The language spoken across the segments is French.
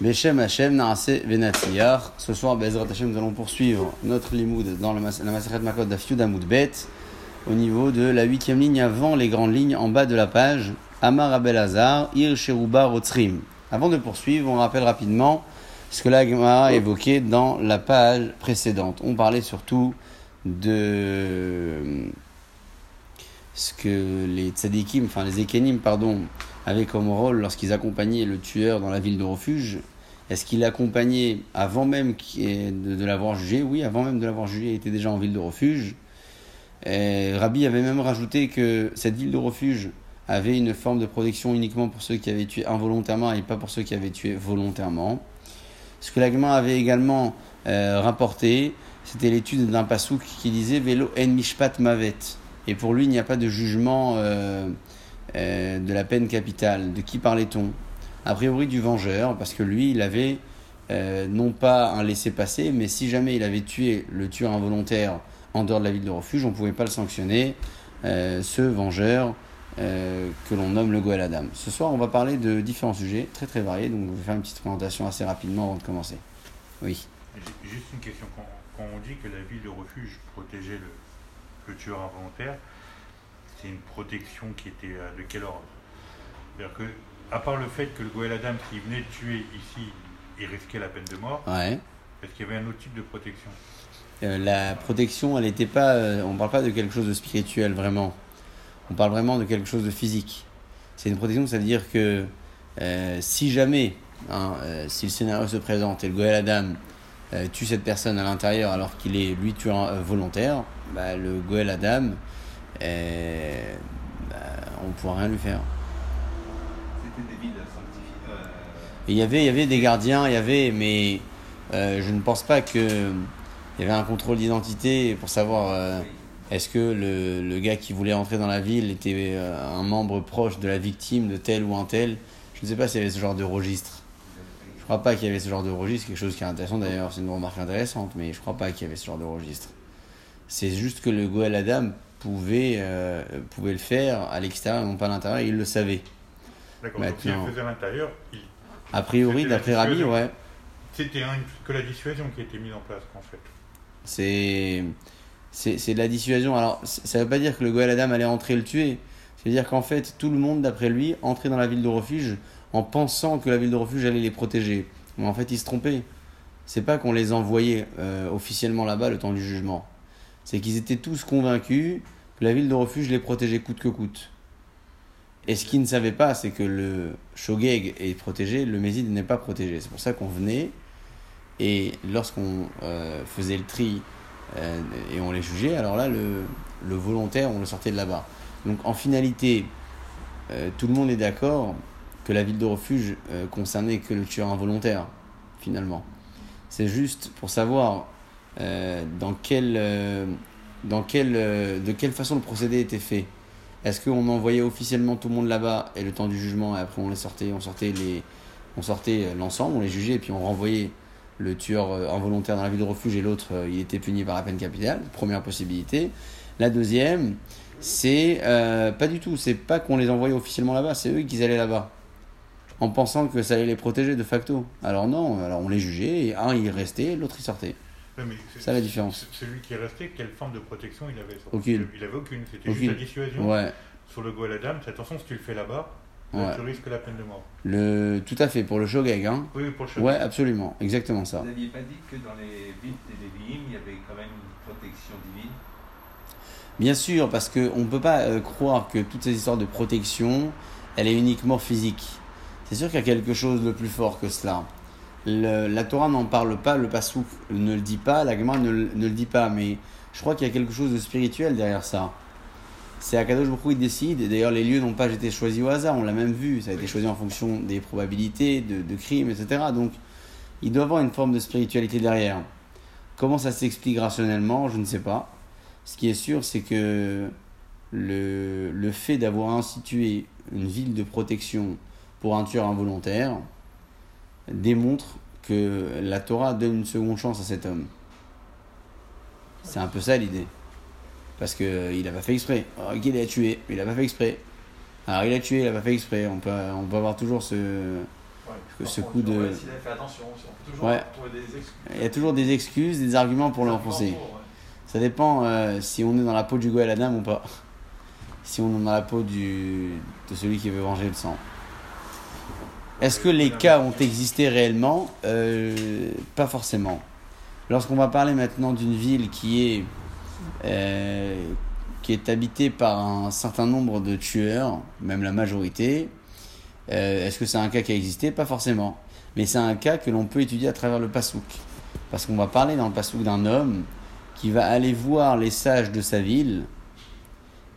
Beshem Hashem Naase Venatiyar. Ce soir, Bezrat Hashem, nous allons poursuivre notre limoud dans la Maseret Makot d'Afiud Bet au niveau de la huitième ligne avant les grandes lignes en bas de la page. Amar Abel Hazar, Ir Sheruba Rotzrim. Avant de poursuivre, on rappelle rapidement ce que la Gemara a évoqué dans la page précédente. On parlait surtout de ce que les tzadikim, enfin les ekenim, pardon, avaient comme rôle lorsqu'ils accompagnaient le tueur dans la ville de refuge. Est-ce qu'il l'accompagnait avant même de, l'avoir jugé? Oui, avant même de l'avoir jugé, il était déjà en ville de refuge. Et Rabbi avait même rajouté que cette ville de refuge avait une forme de protection uniquement pour ceux qui avaient tué involontairement et pas pour ceux qui avaient tué volontairement. Ce que l'agma avait également euh, rapporté, c'était l'étude d'un pasouk qui disait Vélo en mishpat mavet. Et pour lui, il n'y a pas de jugement euh, euh, de la peine capitale. De qui parlait-on? A priori du vengeur, parce que lui, il avait euh, non pas un laissé-passer, mais si jamais il avait tué le tueur involontaire en dehors de la ville de refuge, on ne pouvait pas le sanctionner, ce vengeur que l'on nomme le Goël Adam. Ce soir, on va parler de différents sujets très très variés, donc je vais faire une petite présentation assez rapidement avant de commencer. Oui. Juste une question. Quand on dit que la ville de refuge protégeait le tueur involontaire, c'est une protection qui était euh, de quel ordre? C'est-à-dire que, à part le fait que le Goël Adam qui venait de tuer ici, il risquait la peine de mort, Ouais. est-ce qu'il y avait un autre type de protection? Euh, la protection, elle n'était pas. euh, on parle pas de quelque chose de spirituel vraiment. On parle vraiment de quelque chose de physique. C'est une protection, ça veut dire que euh, si jamais, hein, si le scénario se présente et le Goël Adam tue cette personne à l'intérieur alors qu'il est lui tueur volontaire, bah, le Goël Adam, bah, on ne pourra rien lui faire. C'était des villes sanctifiées. euh, il y avait, il y avait des gardiens, il y avait, mais euh, je ne pense pas que il y avait un contrôle d'identité pour savoir euh, est-ce que le, le gars qui voulait entrer dans la ville était euh, un membre proche de la victime de tel ou un tel. Je ne sais pas s'il y avait ce genre de registre. Je crois pas qu'il y avait ce genre de registre, quelque chose qui est intéressant d'ailleurs, c'est une remarque intéressante, mais je crois pas qu'il y avait ce genre de registre. C'est juste que le Goël Adam pouvait, euh, pouvait le faire à l'extérieur et non pas à l'intérieur, et il le savait. D'accord, donc le faisait à l'intérieur, il- A priori, d'après dissuasion. ouais. c'était que la dissuasion qui a été mise en place, en fait. C'est c'est de la dissuasion. Alors, ça veut pas dire que le Goël Adam allait entrer et le tuer. C'est-à-dire qu'en fait, tout le monde, d'après lui, entrait dans la ville de refuge en pensant que la ville de refuge allait les protéger. Mais en fait, il se trompait. C'est pas qu'on les envoyait euh, officiellement là-bas le temps du jugement. C'est qu'ils étaient tous convaincus que la ville de refuge les protégeait coûte que coûte. Et ce qu'ils ne savaient pas, c'est que le Shogeg est protégé, le Mésid n'est pas protégé. C'est pour ça qu'on venait et lorsqu'on euh, faisait le tri euh, et on les jugeait, alors là, le, volontaire, on le sortait de là-bas. Donc en finalité, euh, tout le monde est d'accord que la ville de refuge concernait que le tueur involontaire, finalement. C'est juste pour savoir dans euh, dans quelle, euh, de quelle façon le procédé était fait? Est-ce qu'on envoyait officiellement tout le monde là-bas et le temps du jugement, et après on les sortait, on sortait les, on sortait euh, l'ensemble, on les jugeait et puis on renvoyait le tueur euh, involontaire dans la ville de refuge et l'autre, il était puni par la peine capitale. Première possibilité. La deuxième, c'est pas du tout. C'est pas qu'on les envoyait officiellement là-bas, c'est eux qui allaient là-bas. En pensant que ça allait les protéger de facto. Alors non, alors on les jugeait et un il restait, l'autre il sortait. Mais c'est- Ça, la différence. c'est- Celui qui est resté, quelle forme de protection il avait sur- Aucune. Il avait aucune. C'était juste la dissuasion. Ouais, Sur le Goël Adam, c'est attention, si tu le fais là-bas, là, ouais. tu risques la peine de mort. Le, tout à fait, pour le shogeg, hein. Oui, pour le cheval. Ouais, absolument, exactement ça. Vous n'aviez pas dit que dans les villes des Lévi'im, il y avait quand même une protection divine? Bien sûr, parce qu'on ne peut pas euh, croire que toutes ces histoires de protection, elle est uniquement physique. C'est sûr qu'il y a quelque chose de plus fort que cela. La Torah n'en parle pas, le Passouk ne le dit pas, la Gemara ne, le- dit pas, mais je crois qu'il y a quelque chose de spirituel derrière ça. C'est Akadosh Baruch qui décide, d'ailleurs les lieux n'ont pas été choisis au hasard, on l'a même vu, ça a été choisi en fonction des probabilités, de, de crimes, etc. Donc il doit y avoir une forme de spiritualité derrière. Comment ça s'explique rationnellement, je ne sais pas. Ce qui est sûr, c'est que le fait d'avoir institué une ville de protection pour un tueur involontaire démontre que la Torah donne une seconde chance à cet homme. C'est un peu ça l'idée. Parce qu'il n'a pas fait exprès. Alors, ok, il a tué, mais il n'a pas fait exprès. Alors il a tué, il n'a pas fait exprès. On peut, on peut avoir toujours ce, Ouais. ce coup de- ouais, S'il avait fait attention, on peut toujours Ouais. trouver des excuses. Il y a toujours des excuses, des arguments pour l'enfoncer. Ça dépend euh, si on est dans la peau du Goël Adam ou pas. Si on est dans la peau du, de celui qui veut venger le sang. Est-ce que les cas ont existé réellement Euh, Pas forcément. Lorsqu'on va parler maintenant d'une ville qui est, euh, qui est habitée par un certain nombre de tueurs, même la majorité, euh, est-ce que c'est un cas qui a existé? Pas forcément. Mais c'est un cas que l'on peut étudier à travers le pasouk. Parce qu'on va parler dans le pasouk d'un homme qui va aller voir les sages de sa ville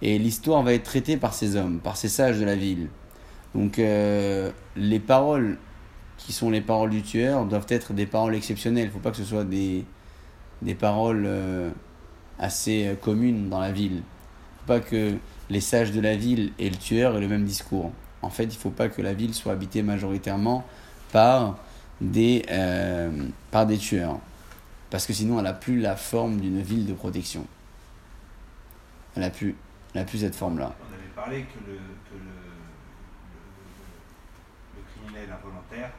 et l'histoire va être traitée par ces hommes, par ces sages de la ville. Donc euh, les paroles qui sont les paroles du tueur doivent être des paroles exceptionnelles. Il ne faut pas que ce soit des, des paroles euh, assez euh, communes dans la ville. Il ne faut pas que les sages de la ville et le tueur aient le même discours. En fait, il ne faut pas que la ville soit habitée majoritairement par des, par des tueurs. Parce que sinon, elle n'a plus la forme d'une ville de protection. Elle n'a plus, plus cette forme-là. On avait parlé que le, involontaire,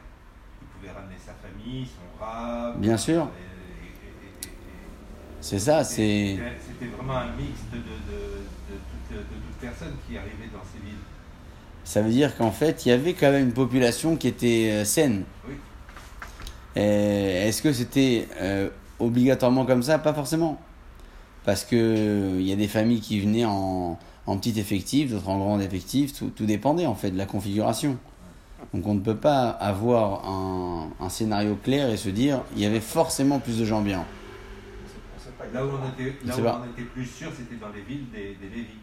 il pouvait ramener sa famille, son rab. Bien sûr. C'est ça, c'est. C'était vraiment un mix de, de, de, de, toutes, personnes qui arrivaient dans ces villes. Ça veut dire qu'en fait, il y avait quand même une population qui était euh, saine. Oui. Et Est-ce que c'était euh, obligatoirement comme ça? Pas forcément. Parce que euh, il y a des familles qui venaient en, en petit effectif, d'autres en grand effectif, tout, tout dépendait en fait de la configuration. Donc on ne peut pas avoir un, un scénario clair et se dire il y avait forcément plus de gens bien. Là où on était, là où on était plus sûr, c'était dans les villes des, des Lévis.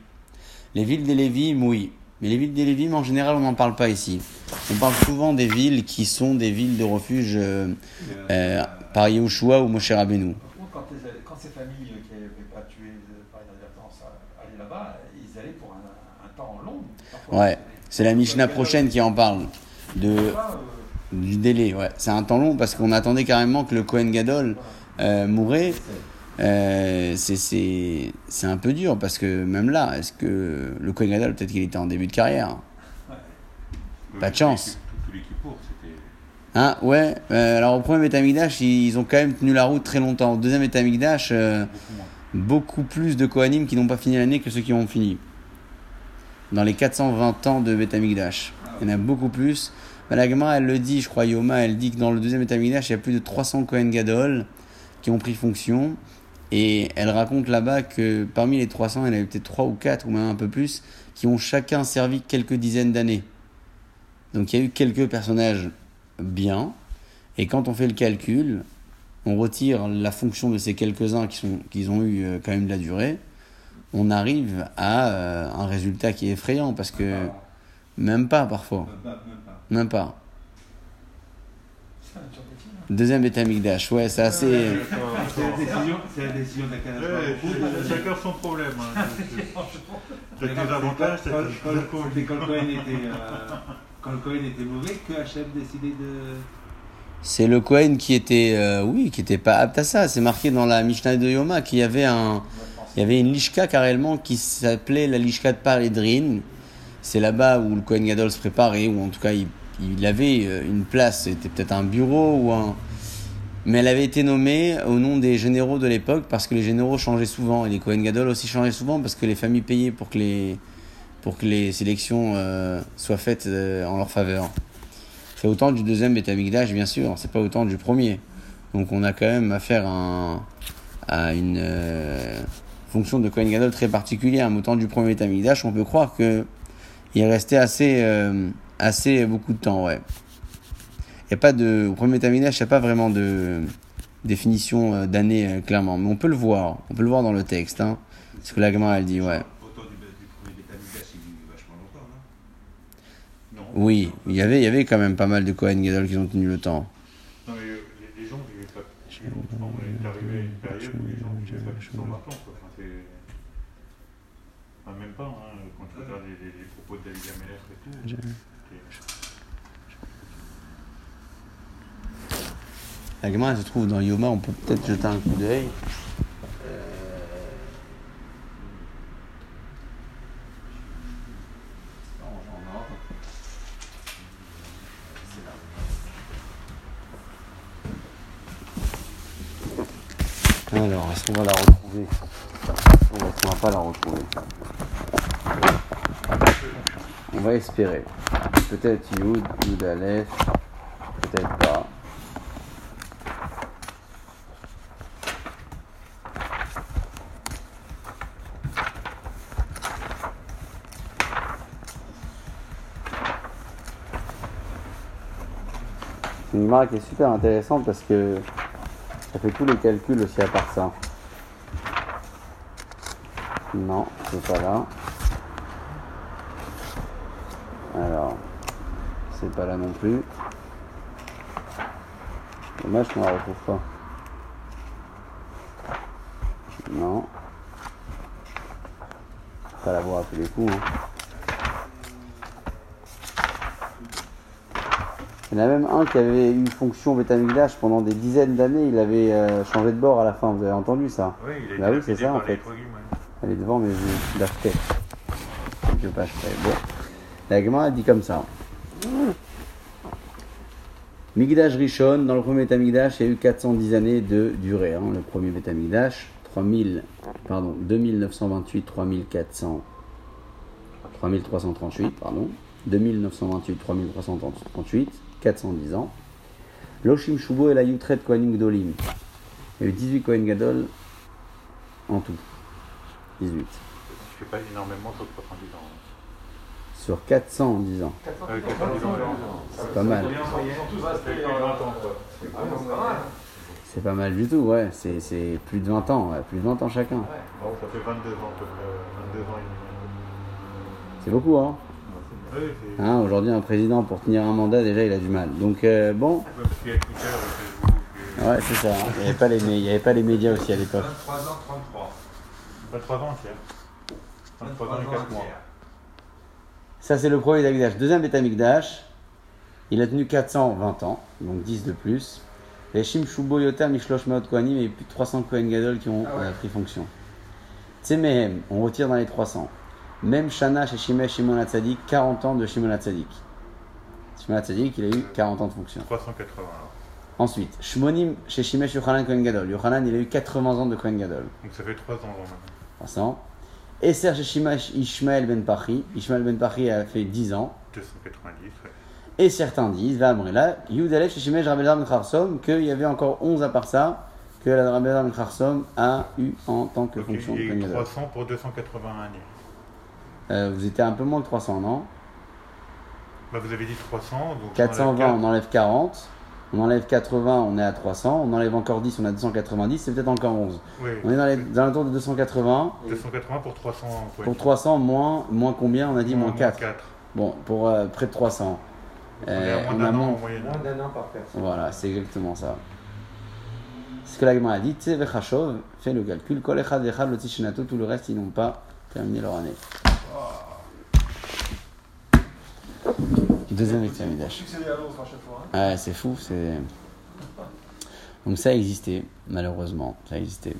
Les villes des Lévis, oui. Mais les villes des Lévis, en général, on n'en parle pas ici. On parle souvent des villes qui sont des villes de refuge euh, euh, par Yehoshua ou Moshe Rabbeinu. Par contre, quand, quand ces familles euh, qui n'avaient pas tué euh, par inadvertance allaient là-bas, ils allaient pour un, un temps long. Parfois, Ouais, c'est la Mishnah prochaine qui en parle. De, du délai, ouais. C'est un temps long parce qu'on attendait carrément que le Kohen Gadol euh, mourait. Euh, c'est- un peu dur parce que même là, est-ce que le Kohen Gadol, peut-être qu'il était en début de carrière? Pas de chance. Hein, ouais. euh, alors au premier Betamigdash, ils, ils ont quand même tenu la route très longtemps. Au deuxième Betamigdash, euh, Beaucoup plus de Kohanim qui n'ont pas fini l'année que ceux qui ont fini. Dans les 420 ans de Betamigdash. Il y en a beaucoup plus. Mais la Gemara, elle le dit, je crois, Yoma, elle dit que dans le deuxième Betamigdash, il y a plus de 300 Kohen Gadol qui ont pris fonction. Et elle raconte là-bas que parmi les 300, il y en avait peut-être 3 ou 4 ou même un peu plus qui ont chacun servi quelques dizaines d'années. Donc il y a eu quelques personnages bien. Et quand on fait le calcul, on retire la fonction de ces quelques-uns qui, sont, qui ont eu euh, quand même de la durée, on arrive à euh, un résultat qui est effrayant parce que même pas parfois, Même pas, films. Deuxième Betamikdash, ouais, c'est assez. C'est la décision, c'est la Hu. chacun son problème. Hein. T'as des avantages, t'as Quand- des. C'était quand le Cohen était, euh, quand le Cohen était mauvais que Hachem décidait de. C'est le Cohen qui était, euh, oui, qui était pas apte à ça. C'est marqué dans la Mishnah de Yoma qu'il y avait un, il y avait une lishka carrément qui s'appelait la lishka de Paridrin. C'est là-bas où le Cohen Gadol se préparait, ou en tout cas il, il avait euh, une place. C'était peut-être un bureau ou un. Mais elle avait été nommée au nom des généraux de l'époque parce que les généraux changeaient souvent et les Cohen Gadol aussi changeaient souvent parce que les familles payaient pour que les, pour que les sélections euh, soient faites euh, en leur faveur. C'est autant du deuxième Betamigdash, bien sûr, c'est pas autant du premier. Donc on a quand même affaire à, un- à une fonction de Kohen Gadol très particulière. Mais autant du premier Betamigdash, on peut croire que il est resté assez, assez beaucoup de temps, ouais. Il a pas de, au premier Betamigdash, il n'y a pas vraiment de définition euh, d'année euh, clairement. Mais on peut le voir, on peut le voir dans le texte. Hein. Ce que la elle dit, ouais. Longtemps. Oui, il y avait, il y avait quand même pas mal de Kohen Gadol qui ont tenu le temps. Non, mais euh, les, les gens vivaient pas si longtemps. On est arrivé à une période où les gens vivaient pas plus de 120 ans. Quoi. Enfin. Enfin, même pas, hein, quand tu regardes les, les, propos de David Ameller et tout. La Gemara se trouve dans Yoma, on peut peut-être jeter un coup d'œil. Euh, Alors, est-ce qu'on va la retrouver? Non, va pas la retrouver On va espérer. Peut-être Yud, Yud Aleph. Qui est super intéressante parce que ça fait tous les calculs aussi à part ça. Non, c'est pas là. Alors, c'est pas là non plus. Dommage qu'on la retrouve pas. Non. Pas la voir à tous les coups. hein. Il y en a même un qui avait eu fonction Betamigdash pendant des dizaines d'années. Il avait euh, changé de bord à la fin. Vous avez entendu ça Oui, il a Bah oui, c'est ça, en fait. Ouais. Elle est devant, mais je la ferai. Je pas ferai. Bon. La Gemara dit comme ça. Migdash Rishon, dans le premier Betamigdash, il y a eu 410 années de durée. hein. Le premier Betamigdash, 3000, pardon, 2928, 3400, 3338, pardon, 2928, 3338, 410 ans. Loshim Shubo et la Yutret Kohanim Gdolim. Il y a eu 18 Kohen Gadol en tout. 18. Je fais pas énormément sur 70 ans. Sur 410 ans. Euh, 90 ans, C'est pas mal. Ils sont tous Ça fait restés. plus de 20 ans, quoi. Non, c'est pas mal. C'est pas mal du tout, ouais. C'est, c'est plus de 20 ans, ouais. plus de 20 ans chacun. Bon, ça fait 22 ans, à peu près. 22 ans et demi. C'est beaucoup, hein. Hein, Aujourd'hui, un président, pour tenir un mandat, déjà, il a du mal. Donc, euh, bon, Ouais, et et- c'est ça. hein. Il n'y avait, avait pas les médias aussi à l'époque. 23 ans, 33. 23 ans, tiers. 23 ans et 4 mois. Ça, c'est le premier Betamikdash. Deuxième Betamikdash, il a tenu 420 ans, donc 10 de plus. Les Shim Shubo Yotam Mishlosh Meot Kohanim, il y a eu plus de 300 Kohen Gadol qui ont Ah ouais. euh, pris fonction. Tsemehem, on retire dans les 300. Même Shana chez Shimei Shimon Hatzadik, 40 ans de Shimon Hatzadik. Shimon Hatzadik, il a eu 40 ans de fonction. 380 alors. Ensuite, Shmonim chez Shimei Yochanan Kohen Gadol. Yochanan, il a eu 80 ans de Kohen Gadol. Donc ça fait 3 ans maintenant. 300. Esser chez Ishmael Ben Pachi. Ishmael Ben Pachi a fait 10 ans. 290, ouais. Et certains disent, va là, Yudalef chez Shimei Rabbelar Ben Kharsom, qu'il y avait encore 11 à part ça, que la Rabbelar Ben Kharsom a eu en tant que Donc fonction il y a eu Gadol. 300 pour 281 années. Euh, vous étiez un peu moins que 300, non? Bah, vous avez dit 300, donc. 420, on enlève 40. On enlève 80, on est à 300. On enlève encore 10, on a 290. C'est peut-être encore 11. Oui, On est dans les dans l'entour de 280. 280 pour 300. ouais. Pour 300, moins, moins combien? On a dit moins 4. 4. Bon, pour euh, près de 300. On est Euh, à on moins a d'un an moins- en moyenne. Moins d'un an par personne. Voilà, c'est exactement ça. Ce que la Gemara a dit, Tse vechashov, fait le calcul, vechad tout le reste, ils n'ont pas terminé leur année. Deuxième hein. Ouais, c'est fou, c'est. Donc ça existait, malheureusement, ça existait.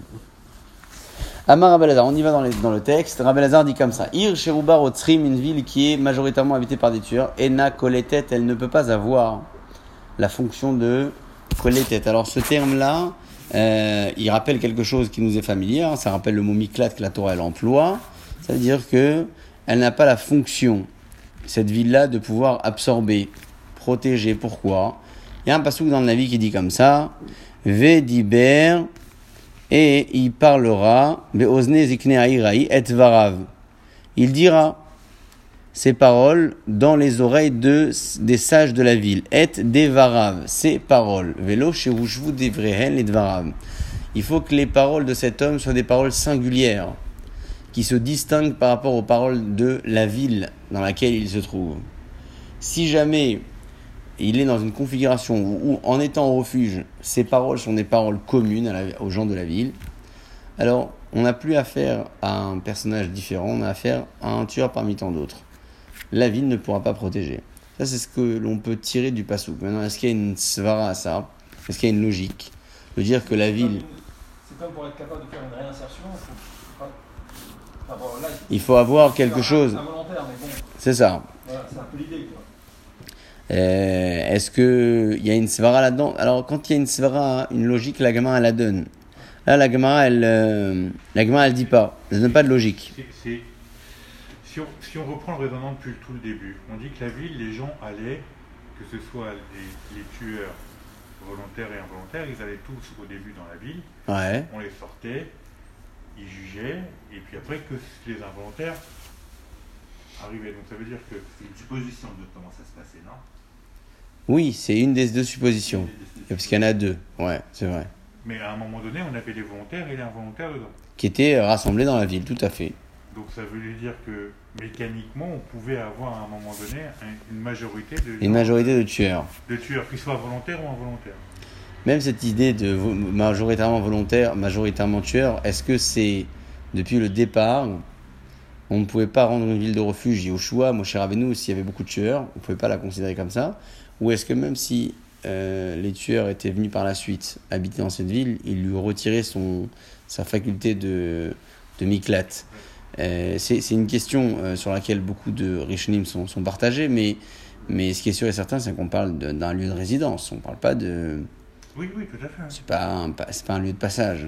Amar Rabelazar, on y va dans, les- dans le texte. Rabelazar dit comme ça Ir Cherubar Otsrim, une ville qui est majoritairement habitée par des tueurs. Ena Koletet, elle ne peut pas avoir la fonction de Koletet. Alors ce terme-là, euh, il rappelle quelque chose qui nous est familier. hein. Ça rappelle le mot miklat que la Torah elle emploie. C'est-à-dire que elle n'a pas la fonction, cette ville-là, de pouvoir absorber, protéger. Pourquoi? Il y a un passage dans le Navi qui dit comme ça Vediber et il parlera et. Il dira ces paroles dans les oreilles de, des sages de la ville. Et devarav, ces paroles. Devrehen et. Il faut que les paroles de cet homme soient des paroles singulières, qui se distinguent par rapport aux paroles de la ville dans laquelle il se trouve. Si jamais il est dans une configuration où, en étant au refuge, ces paroles sont des paroles communes aux gens de la ville, alors on n'a plus affaire à un personnage différent, on a affaire à un tueur parmi tant d'autres. La ville ne pourra pas protéger. Ça, c'est ce que l'on peut tirer du pasouk. Maintenant, est-ce qu'il y a une svara à ça? Est-ce qu'il y a une logique De dire que la ville, C'est comme pour être capable de faire une réinsertion pas- enfin, bon, là, il faut avoir quelque chose. C'est ça. Euh, Est-ce qu'il y a une svara là-dedans? Alors, quand il y a une svara, une logique, la gamin, elle la donne. Là, la Gemara, elle, euh, la Gemara, elle dit pas. Elle donne pas de logique. Si, on, si on reprend le raisonnement depuis tout le début, on dit que la ville, les gens allaient, que ce soit les, les tueurs volontaires et involontaires, ils allaient tous au début dans la ville, Ouais. on les sortait, ils jugeaient, et puis après que les involontaires arrivaient. Donc ça veut dire que C'est une supposition de comment ça se passait, non? Oui, c'est une des deux suppositions. Parce qu'il y en a deux. Ouais, c'est vrai. Mais à un moment donné, on avait les volontaires et les involontaires dedans. Qui étaient rassemblés dans la ville, tout à fait. Donc ça voulait dire que mécaniquement, on pouvait avoir à un moment donné un- une majorité de, Une majorité de tueurs. de tueurs, qu'ils soient volontaires ou involontaires. Même cette idée de majoritairement volontaire, majoritairement tueur, est-ce que c'est depuis le départ, on ne pouvait pas rendre une ville de refuge Yoshua, Moshe Rabbeinu, s'il y avait beaucoup de tueurs, on ne pouvait pas la considérer comme ça Ou est-ce que même si euh, les tueurs étaient venus par la suite habiter dans cette ville, ils lui retiraient son, sa faculté de, de miklat Euh, C'est une question euh, sur laquelle beaucoup de Rishonim sont, sont partagés, mais, mais ce qui est sûr et certain, c'est qu'on parle d'un lieu de résidence, on ne parle pas de... Oui, oui, tout à fait. C'est pas un, pa- c'est pas un lieu de passage.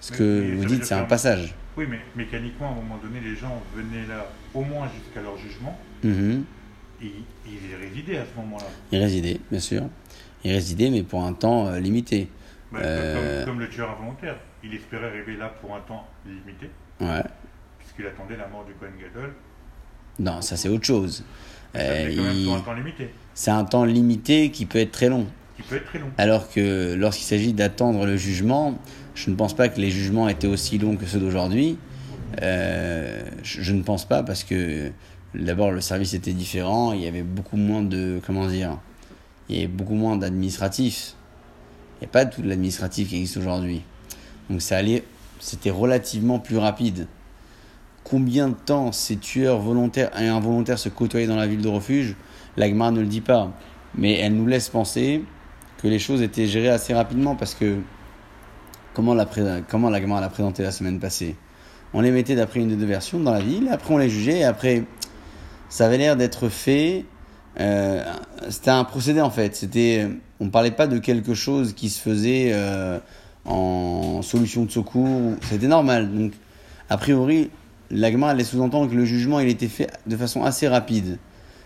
Ce Mais- que vous dites, c'est un passage. Oui, mais mécaniquement, à un moment donné, les gens venaient là au moins jusqu'à leur jugement Mhm. et ils résidaient à ce moment-là. Il résidait, bien sûr. Il résidait, mais pour un temps euh, limité. Bah, Euh. Comme, comme le tueur involontaire. Il espérait arriver là pour un temps limité, Ouais. puisqu'il attendait la mort du Cohen Gadol. Non, ça c'est autre chose. Ça Euh, quand même il- un temps limité, C'est un temps limité qui peut être très long. qui peut être très long. Alors que lorsqu'il s'agit d'attendre le jugement, je ne pense pas que les jugements étaient aussi longs que ceux d'aujourd'hui. Euh, je, ne pense pas parce que d'abord le service était différent, il y avait beaucoup moins de comment dire, il y avait beaucoup moins d'administratifs. Il n'y a pas tout l'administratif qui existe aujourd'hui. Donc c'était relativement plus rapide. Combien de temps ces tueurs volontaires et involontaires se côtoyaient dans la ville de refuge, l'Agmar ne le dit pas. Mais elle nous laisse penser que les choses étaient gérées assez rapidement parce que comment la, comment la l'a présenté la semaine passée On les mettait d'après une des deux versions dans la ville, après on les jugeait, et après ça avait l'air d'être fait. euh, c'était un procédé en fait. C'était, on parlait pas de quelque chose qui se faisait euh, en solution de secours. C'était normal. Donc, a priori, la Gemara allait sous-entendre que le jugement il était fait de façon assez rapide,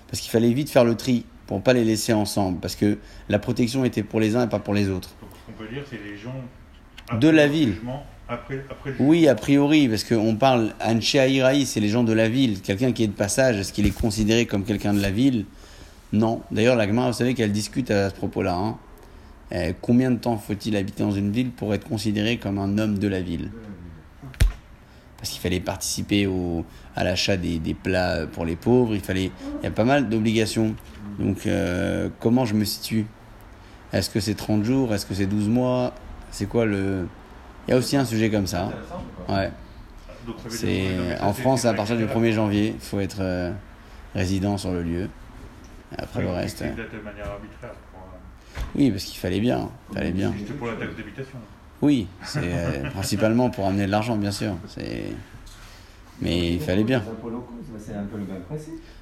parce qu'il fallait vite faire le tri pour pas les laisser ensemble, parce que la protection était pour les uns et pas pour les autres. Donc ce qu'on peut dire, c'est les gens. De la le ville. Après, après Oui, a priori, parce qu'on parle Anshea Iraï, c'est les gens de la ville. Quelqu'un qui est de passage, est-ce qu'il est considéré comme quelqu'un de la ville? Non. D'ailleurs, la Gemara, vous savez qu'elle discute à ce propos-là. hein. Euh, combien de temps faut-il habiter dans une ville pour être considéré comme un homme de la ville? Parce qu'il fallait participer au, à l'achat des, des plats pour les pauvres, il fallait, il y a pas mal d'obligations. Donc, euh, comment je me situe? Est-ce que c'est 30 jours? Est-ce que c'est 12 mois? C'est quoi le... Il y a aussi un sujet comme ça. Intéressant, quoi. Ouais. C'est en France c'est à partir du vrai 1er janvier, il faut être euh, résident sur le lieu. Et après le reste. Euh, daté de manière arbitraire. pour, Oui, parce qu'il fallait bien, fallait bien. C'était pour la taxe d'habitation. Oui, c'est euh, principalement pour amener de l'argent, bien sûr. C'est mais il fallait bien.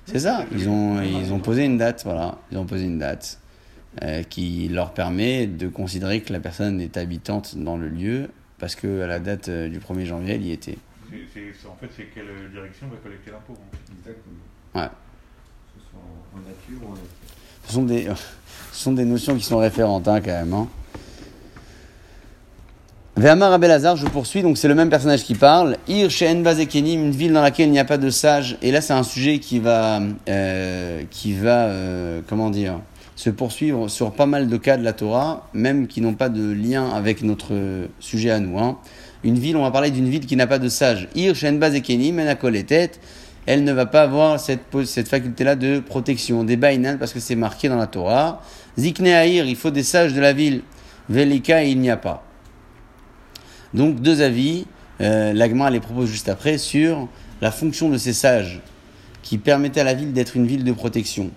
C'est ça. Ils ont ils ont posé une date, voilà. Ils ont posé une date euh, qui leur permet de considérer que la personne est habitante dans le lieu parce que à la date euh, du 1er janvier, elle y était. En fait, c'est quelle direction va collecter l'impôt. hein. Exactement. Ouais. Que ce soit en nature ou en. Ce sont des, ce sont des notions qui sont référentes, hein, quand même. Hein. Ve'amar Abelazar, je poursuis, donc c'est le même personnage qui parle. Ir Shehen Bazekenim, une ville dans laquelle il n'y a pas de sages. Et là, c'est un sujet qui va, euh, qui va euh, comment dire, se poursuivre sur pas mal de cas de la Torah, même qui n'ont pas de lien avec notre sujet à nous. Hein. Une ville, on va parler d'une ville qui n'a pas de sages. Ir Menakol et tête. Elle ne va pas avoir cette, cette faculté-là de protection, des bainan, parce que c'est marqué dans la Torah. Zikne Aïr, il faut des sages de la ville. Velika, il n'y a pas. Donc deux avis, euh, l'Agma les propose juste après sur la fonction de ces sages qui permettaient à la ville d'être une ville de protection.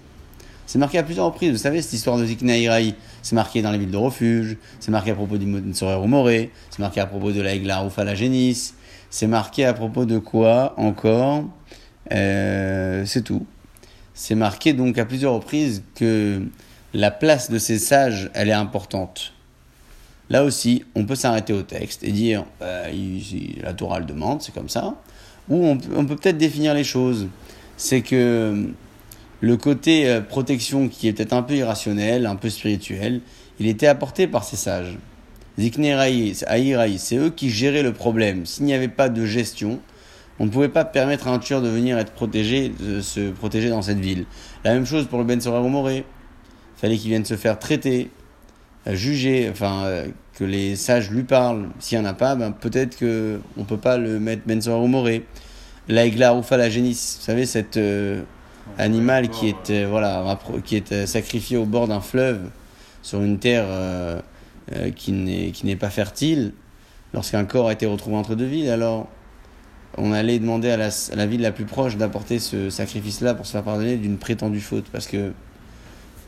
C'est marqué à plusieurs reprises, vous savez, cette histoire de Zikna Iraï, c'est marqué dans les villes de refuge, c'est marqué à propos du Sorer ou Moré, c'est marqué à propos de la Egla ou la Génis, c'est marqué à propos de quoi encore? Euh, C'est tout. C'est marqué donc à plusieurs reprises que la place de ces sages, elle est importante. Là aussi, on peut s'arrêter au texte et dire il- la Torah le demande, c'est comme ça. Ou on peut peut-être définir les choses. C'est que le côté euh, protection qui est peut-être un peu irrationnel, un peu spirituel, il était apporté par ces sages. Zikneraï, c'est eux qui géraient le problème. S'il n'y avait pas de gestion, on ne pouvait pas permettre à un tueur de venir être protégé, de se protéger dans cette ville. La même chose pour le Ben Sora Moré. Il fallait qu'il vienne se faire traiter, euh, juger, enfin, euh, que les sages lui parlent. S'il n'y en a pas, ben, peut-être qu'on ne peut pas le mettre Ben Moré. L'Aigla Roufa la Génis, vous savez, cet euh, animal qui est, euh, voilà, qui euh, sacrifié au bord d'un fleuve, sur une terre euh, qui n'est pas fertile, lorsqu'un corps a été retrouvé entre deux villes, alors on allait demander à la, ville la plus proche d'apporter ce sacrifice-là pour se faire pardonner d'une prétendue faute, parce que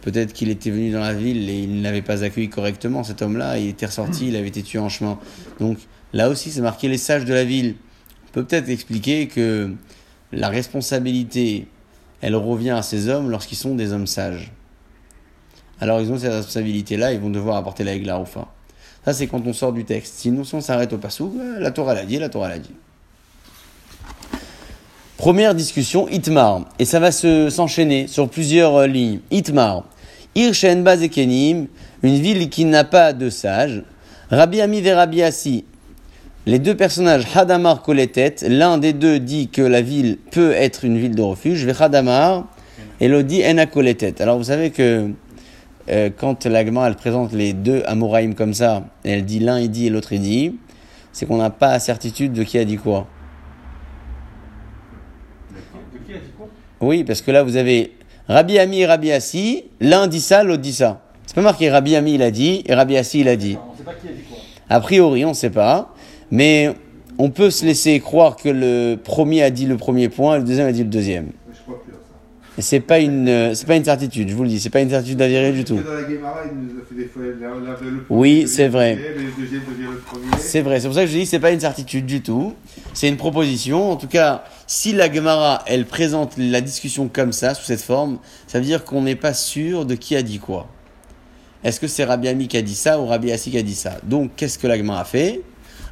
peut-être qu'il était venu dans la ville et il ne l'avait pas accueilli correctement, cet homme-là, il était ressorti, il avait été tué en chemin. Donc là aussi, c'est marqué les sages de la ville. On peut peut-être expliquer que la responsabilité, elle revient à ces hommes lorsqu'ils sont des hommes sages. Alors ils ont cette responsabilité-là, ils vont devoir apporter la Egla Roufa. Ça, c'est quand on sort du texte. Sinon, si on s'arrête au passou, euh, la Torah l'a dit, la Torah l'a dit. Première discussion, Itmar. Et ça va se, s'enchaîner sur plusieurs euh, lignes. Itmar. Irshen Bazekenim, une ville qui n'a pas de sages. Rabbi Ami et Rabbi Assi. Les deux personnages, Hadamar Koletet, l'un des deux dit que la ville peut être une ville de refuge, Hadamar, et l'autre dit Ena Koletet. Alors vous savez que euh, quand l'Agma elle présente les deux Amoraïm comme ça, et elle dit l'un il dit et l'autre il dit, c'est qu'on n'a pas certitude de qui a dit quoi. De qui a dit quoi? Oui, parce que là vous avez Rabbi Ami et Rabbi Assi, l'un dit ça, l'autre dit ça. C'est pas marqué Rabbi Ami il a dit et Rabbi Assi il a dit. On sait pas qui a dit quoi. A priori, on ne sait pas, mais on peut se laisser croire que le premier a dit le premier point et le deuxième a dit le deuxième. Je crois plus à ça. Et c'est pas une, euh, c'est pas une certitude, je vous le dis, c'est pas une certitude avérée du tout. Oui, c'est vrai. C'est vrai, c'est pour ça que je dis que c'est pas une certitude du tout. C'est une proposition. En tout cas, si la Gemara, elle présente la discussion comme ça, sous cette forme, ça veut dire qu'on n'est pas sûr de qui a dit quoi. Est-ce que c'est Rabbi Ami qui a dit ça ou Rabbi Assi qui a dit ça? Donc, qu'est-ce que la Gemara a fait?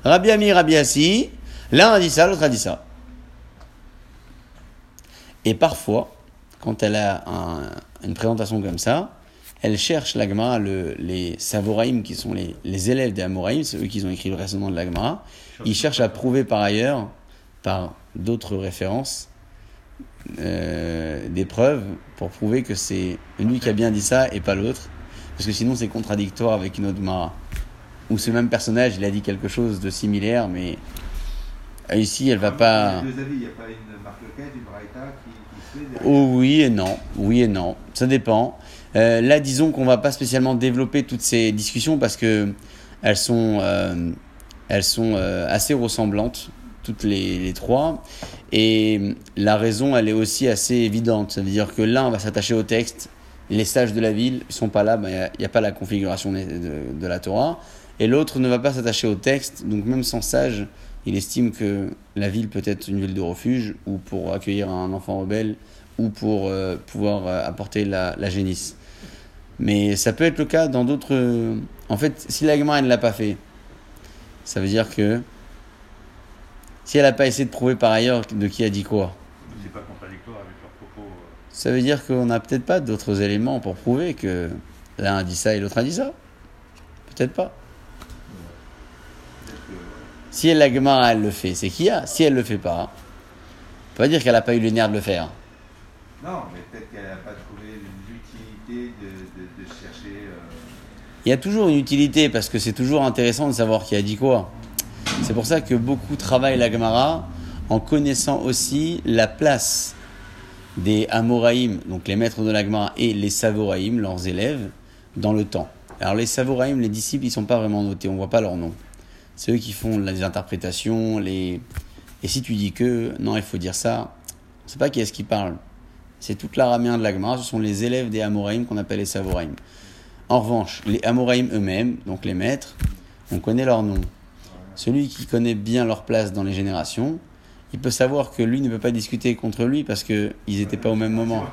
Rabbi Ami, Rabbi Assi, l'un a dit ça, l'autre a dit ça. Et parfois, quand elle a un- une présentation comme ça, elle cherche la Gemara, le- les Savoraïm, qui sont les, élèves des Amoraïm, c'est eux qui ont écrit le raisonnement de la Gemara, ils cherchent à prouver par ailleurs, par d'autres références, euh, des preuves pour prouver que c'est lui qui a bien dit ça et pas l'autre, parce que sinon c'est contradictoire avec une autre Gemara. Où ce même personnage, il a dit quelque chose de similaire, mais euh, ici, elle va pas... Il y a deux avis, il n'y a pas une marque une braïta qui, qui se fait derrière. Oh oui et non, oui et non, ça dépend. Euh, là, disons qu'on va pas spécialement développer toutes ces discussions parce que elles sont, euh, elles sont euh, assez ressemblantes, toutes les, les trois. Et la raison, elle est aussi assez évidente. Ça veut dire que l'un va s'attacher au texte, les sages de la ville ne sont pas là, il ben, n'y a, a, pas la configuration de, de, de la Torah. Et l'autre ne va pas s'attacher au texte, donc même sans sage, il estime que la ville peut être une ville de refuge ou pour accueillir un enfant rebelle ou pour euh, pouvoir euh, apporter la, la, génisse. Mais ça peut être le cas dans d'autres. En fait, si la Gemara ne l'a pas fait, ça veut dire que si elle n'a pas essayé de prouver par ailleurs de qui a dit quoi, c'est pas contradictoire avec leurs propos. euh. Ça veut dire qu'on n'a peut-être pas d'autres éléments pour prouver que l'un a dit ça et l'autre a dit ça. Peut-être pas. Si elle, la Gemara, elle le fait, c'est qu'il y a. Si elle le fait pas, on peut pas dire qu'elle n'a pas eu le nerf de le faire. Non, mais peut-être qu'elle n'a pas trouvé l'utilité de, de, de, chercher. Euh... Il y a toujours une utilité parce que c'est toujours intéressant de savoir qui a dit quoi. C'est pour ça que beaucoup travaillent la Gemara en connaissant aussi la place des Amoraïm, donc les maîtres de la Gemara, et les Savoraïm, leurs élèves, dans le temps. Alors les Savoraïm, les disciples, ils sont pas vraiment notés, on voit pas leur nom. C'est eux qui font les interprétations, les... Et si tu dis que, non, il faut dire ça, on sait pas qui est-ce qui parle. C'est toute l'araméen de l'Agmara, ce sont les élèves des Amoraïm qu'on appelle les Savoraïm. En revanche, les Amoraïm eux-mêmes, donc les maîtres, on connaît leur nom. Celui qui connaît bien leur place dans les générations, il peut savoir que lui ne peut pas discuter contre lui parce qu'ils n'étaient pas au même moment.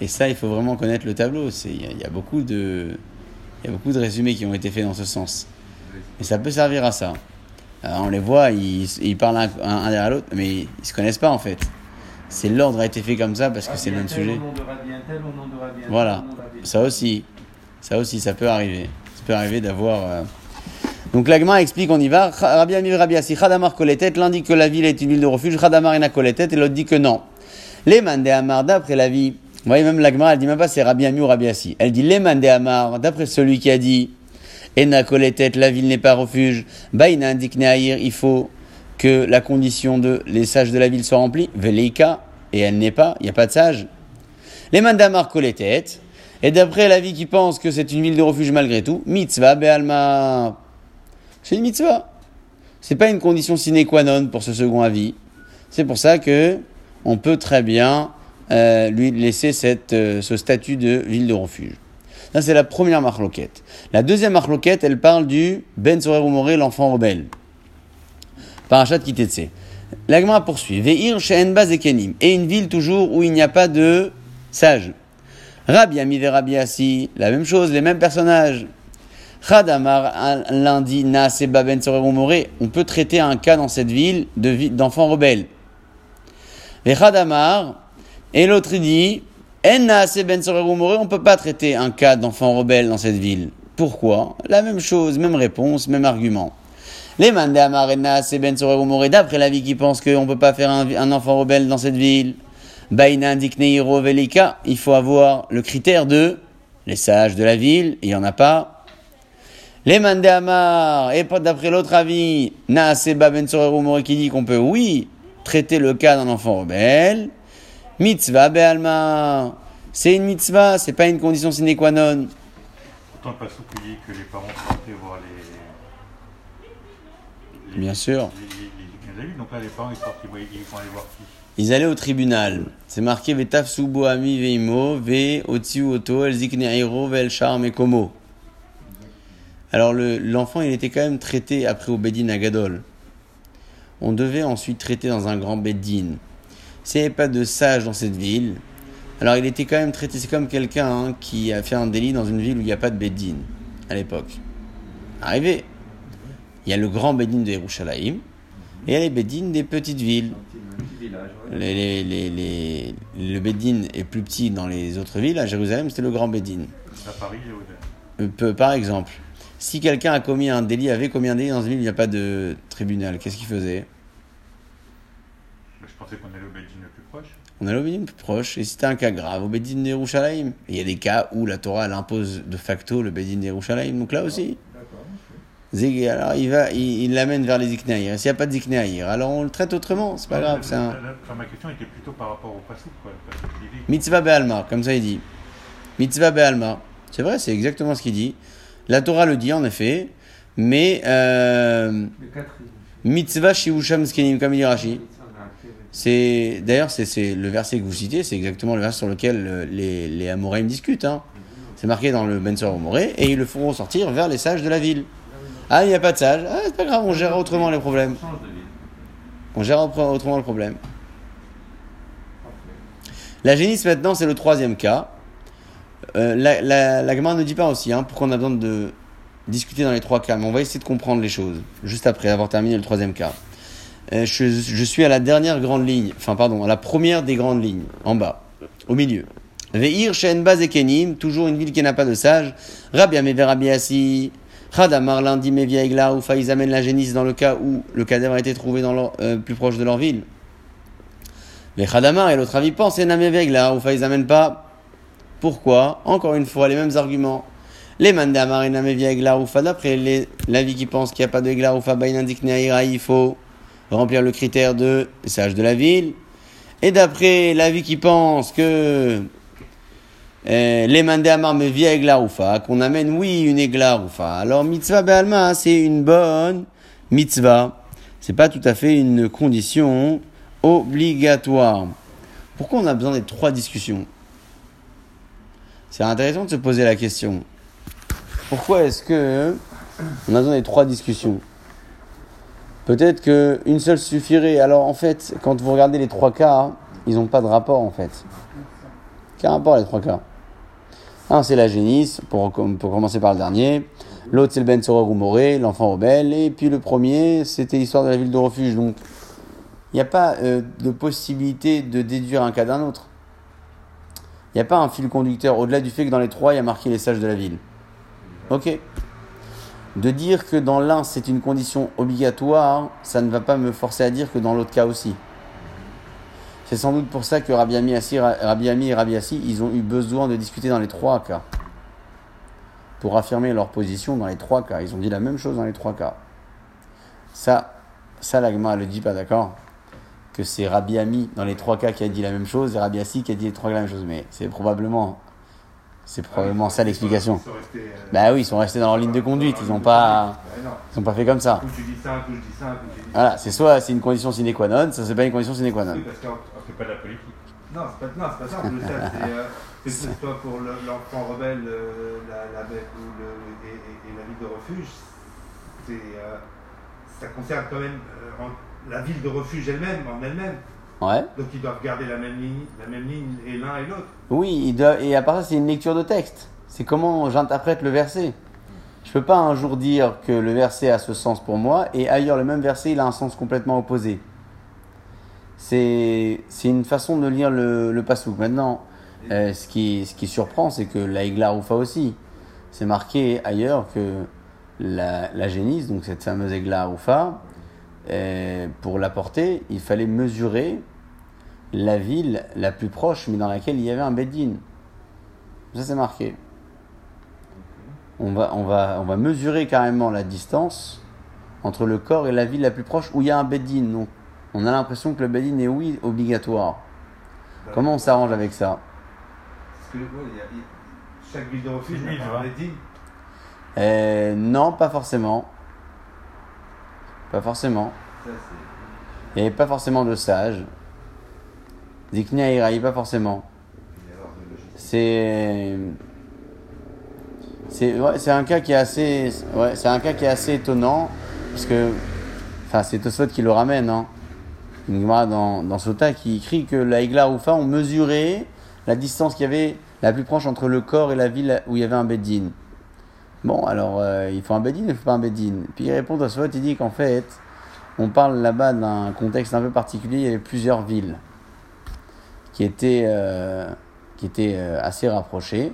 Et ça, il faut vraiment connaître le tableau. Il y, y, a beaucoup de, Il y a beaucoup de résumés qui ont été faits dans ce sens. Et ça peut servir à ça. Euh, on les voit, ils, ils parlent un, derrière l'autre, mais ils se connaissent pas en fait. C'est l'ordre a été fait comme ça parce que c'est le même sujet. Voilà. Ça aussi, ça aussi, ça peut arriver. Ça peut arriver d'avoir. euh, Donc l'agma explique, on y va. Rabbi Amir Rabbi Assi, Khadamar Koletet, l'un dit que la ville est une ville de refuge, Khadamar Ina Koletet, et l'autre dit que non. Les Mandé Amar, d'après la vie, vous voyez même l'agma, elle dit même pas c'est Rabbi Amir ou Rabbi Assi. Elle dit les Mandé Amar, d'après celui qui a dit Ena Koletet, la ville n'est pas refuge, Baïna indigne Aïr, il faut que la condition de les sages de la ville soit remplie, Veleika, et elle n'est pas, il n'y a pas de sages. Les mandamar koletet, et d'après la vie qui pense que c'est une ville de refuge malgré tout, mitzvah be'alma. C'est une mitzvah. C'est pas une condition sine qua non pour ce second avis. C'est pour ça que on peut très bien euh, lui laisser euh, ce statut de ville de refuge. Ça, c'est la première marloquette. La deuxième marloquette, elle parle du Ben Sorer Umoré, l'enfant rebelle. Parachat Kitetse. L'agma poursuit. Ve'ir she'en baz ekenim. Et une ville toujours où il n'y a pas de sages. Rabbi Ami Rabbi Assi. La même chose, les mêmes personnages. Khadamar, un lundi, na seba ben Sorer. On peut traiter un cas dans cette ville de vi- d'enfant rebelle. Et Khadamar, et l'autre il dit, ben on peut pas traiter un cas d'enfant rebelle dans cette ville. Pourquoi? La même chose, même réponse, même argument. Les mandés amarena, c'est ben d'après la vie qui pense qu'on ne peut pas faire un, enfant rebelle dans cette ville. Il faut avoir le critère de les sages de la ville, il n'y en a pas. Les mandés amar, et d'après l'autre avis, Naaseba ben qui dit qu'on peut, oui, traiter le cas d'un enfant rebelle. Mitzvah be'alma, c'est une mitzvah, c'est pas une condition sine qua non. Pourtant, le Passouk dit que les parents sortaient voir les. les- Bien sûr. Les, les, les, les amis. Donc là, les parents ils sortent, ils, voient- ils vont aller voir qui Ils allaient au tribunal. C'est marqué Vetaf Subo Ami Veimo, Ve Otiu Oto, El Zikneiro, Ve El Shar Mekomo. Alors le- l'enfant, il était quand même traité après au Bedin à Gadol. On devait ensuite traiter dans un grand Bedin. S'il n'y avait pas de sage dans cette ville, alors il était quand même traité, comme quelqu'un hein, qui a fait un délit dans une ville où il n'y a pas de Bedin à l'époque. Arrivé. Il y a le grand Bedin de Yerushalayim et il y a les Bedin des petites villes. Les, les, les, le Bédine est plus petit dans les autres villes. À Jérusalem, c'était le grand Bédine. À Paris, Jérusalem. Euh, Par exemple, si quelqu'un a commis un délit, avait commis un délit dans une ville où il n'y a pas de tribunal, qu'est-ce qu'il faisait? Qu'on allait au Beijing le plus proche. On allait au Bédine plus proche. Et si c'était un cas grave, au Bédine d'Erushalayim. Et Il y a des cas où la Torah elle impose de facto le Bédine d'Erushalayim. Donc là aussi, D'accord. Zégué, alors il va, il l'amène vers les Ziknaïr. S'il n'y a pas de Ziknaïr, alors on le traite autrement. C'est pas grave. C'est un... Ma question était plutôt par rapport au Passouk. Le Mitzvah be'alma, comme ça il dit. Mitzvah be'alma. C'est vrai, c'est exactement ce qu'il dit. La Torah le dit en effet, mais euh, Le mitzvah shiusham skenim, comme il dit Rashi. Ça, on a fait, ouais. C'est d'ailleurs c'est le verset que vous citez, c'est exactement le verset sur lequel euh, les les discutent. Hein. C'est marqué dans le Ben Amoré et ils le feront sortir vers les sages de la ville. Ah, il n'y a pas de sages. Ah, c'est pas grave, on gérera autrement les problèmes. On gérera autrement le problème. La génisse maintenant, c'est le troisième cas. Euh, la, la, ne dit pas aussi hein, pourquoi on a besoin de discuter dans les trois cas, mais on va essayer de comprendre les choses juste après avoir terminé le troisième cas. Euh, je, suis à la dernière grande ligne, enfin pardon, à la première des grandes lignes, en bas, au milieu. Ve'ir shen bazekenim, toujours une ville qui n'a pas de sage. Rabbi Assi, Khadamar lundi Mevia Egla, ou ils amènent la génisse dans le cas où le cadavre a été trouvé dans euh, plus proche de leur ville. Les Khadamar et l'autre avis pensent, et Nameveg là, ou ils amènent pas. Pourquoi? Encore une fois, les mêmes arguments. Les Mandamar et Namevia Egla, ou d'après l'avis qui pense qu'il n'y a pas de Egla, ou Bainandik Neaira, il faut remplir le critère de sage de la ville. Et d'après l'avis qui pense que euh, les Mandamar me via Egla Roufa, qu'on amène, oui, une Egla Roufa. Alors, mitzvah Be'alma, c'est une bonne mitzvah. C'est pas tout à fait une condition obligatoire. Pourquoi on a besoin des trois discussions? C'est intéressant de se poser la question. Pourquoi est-ce que on a besoin des trois discussions? Peut-être que une seule suffirait. Alors en fait, quand vous regardez les trois cas, ils n'ont pas de rapport en fait. Quel rapport les trois cas? Un, c'est la génisse, pour, com- pour commencer par le dernier. L'autre, c'est le Ben Soror l'enfant rebelle. Et puis le premier, c'était l'histoire de la ville de refuge. Donc, il n'y a pas euh, de possibilité de déduire un cas d'un autre. Il n'y a pas un fil conducteur, au-delà du fait que dans les trois, il y a marqué les sages de la ville. Ok? De dire que dans l'un, c'est une condition obligatoire, ça ne va pas me forcer à dire que dans l'autre cas aussi. C'est sans doute pour ça que Rabbi Ami, Rabbi Ami et Rabbi ils ont eu besoin de discuter dans les trois cas. Pour affirmer leur position dans les trois cas. Ils ont dit la même chose dans les trois cas. Ça, ça l'agma le dit pas, d'accord? Que c'est Rabbi Ami dans les trois cas qui a dit la même chose et Rabbi qui a dit les trois cas la même chose. Mais c'est probablement, c'est probablement ça l'explication. Ils sont restés, euh, Bah oui, ils sont restés dans leur ligne de conduite. Ils n'ont pas, ils ont pas fait comme ça. Un coup tu dis ça, un coup je dis ça, un coup tu dis ça. Voilà, c'est soit c'est une condition sine qua non, ça c'est pas une condition sine qua non. Qu'en- C'est pas de la politique. Non, c'est pas, ça. C'est euh, que ce soit pour le- l'enfant rebelle, euh, la, la bête ou le, et, et- et la ville de refuge, c'est, euh, ça concerne quand même euh, en- la ville de refuge elle-même, en elle-même. Ouais. Donc ils doivent garder la même ligne, la même ligne et l'un et l'autre. Oui, et à part ça, c'est une lecture de texte. C'est comment j'interprète le verset. Je peux pas un jour dire que le verset a ce sens pour moi et ailleurs le même verset il a un sens complètement opposé. C'est une façon de lire le, le pasouk. Maintenant, euh, ce, qui, ce qui surprend, c'est que la Igla Rufa aussi. C'est marqué ailleurs que la, la génisse, donc cette fameuse Igla Rufa, euh, pour la porter, il fallait mesurer la ville la plus proche, mais dans laquelle il y avait un beddin. Ça, c'est marqué. On va, on, va, on va mesurer carrément la distance entre le corps et la ville la plus proche où il y a un beddin. Donc, on a l'impression que le beddin est, oui, obligatoire. Comment on s'arrange avec ça? Parce que ouais, il y a- il y a- chaque ville de refuge un. Euh, Non, pas forcément. Pas forcément. Ça, c'est Il n'y avait pas forcément de sages. Ziknia Iraï, pas forcément. C'est c'est ouais, un cas qui est assez ouais, c'est un cas qui est assez étonnant parce que enfin c'est Tosfot qui le ramène hein. Dans dans Sota qui écrit que la Igla Rufa ont mesuré la distance qu'il y avait la plus proche entre le corps et la ville où il y avait un beddin. Bon, alors euh, il faut un beddin, il faut pas un beddin? Puis il répond Tosfot, il dit qu'en fait, on parle là-bas d'un contexte un peu particulier, il y avait plusieurs villes qui étaient euh, qui étaient euh, assez rapprochées.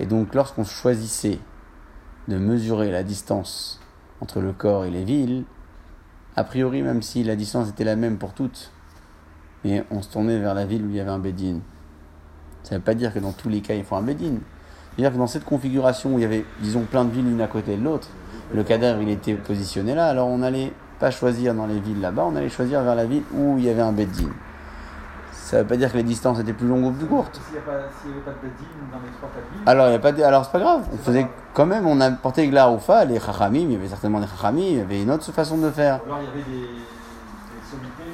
Et donc, lorsqu'on choisissait de mesurer la distance entre le corps et les villes, a priori, même si la distance était la même pour toutes, mais on se tournait vers la ville où il y avait un bédine. Ça ne veut pas dire que dans tous les cas, il faut un bédine. C'est-à-dire que dans cette configuration où il y avait, disons, plein de villes l'une à côté de l'autre, le cadavre, il était positionné là, alors on n'allait pas choisir dans les villes là-bas, on allait choisir vers la ville où il y avait un bédine. Ça ne veut pas dire que les distances étaient plus longues ou plus courtes. S'il n'y avait pas de bedin dans les villes, Alors, il y a pas de... Alors c'est pas grave. On faisait quand même, on a porté Gla Oufa, les Chachamim, il y avait certainement des Chachamim, il y avait une autre façon de faire. alors il y avait des, des sommités.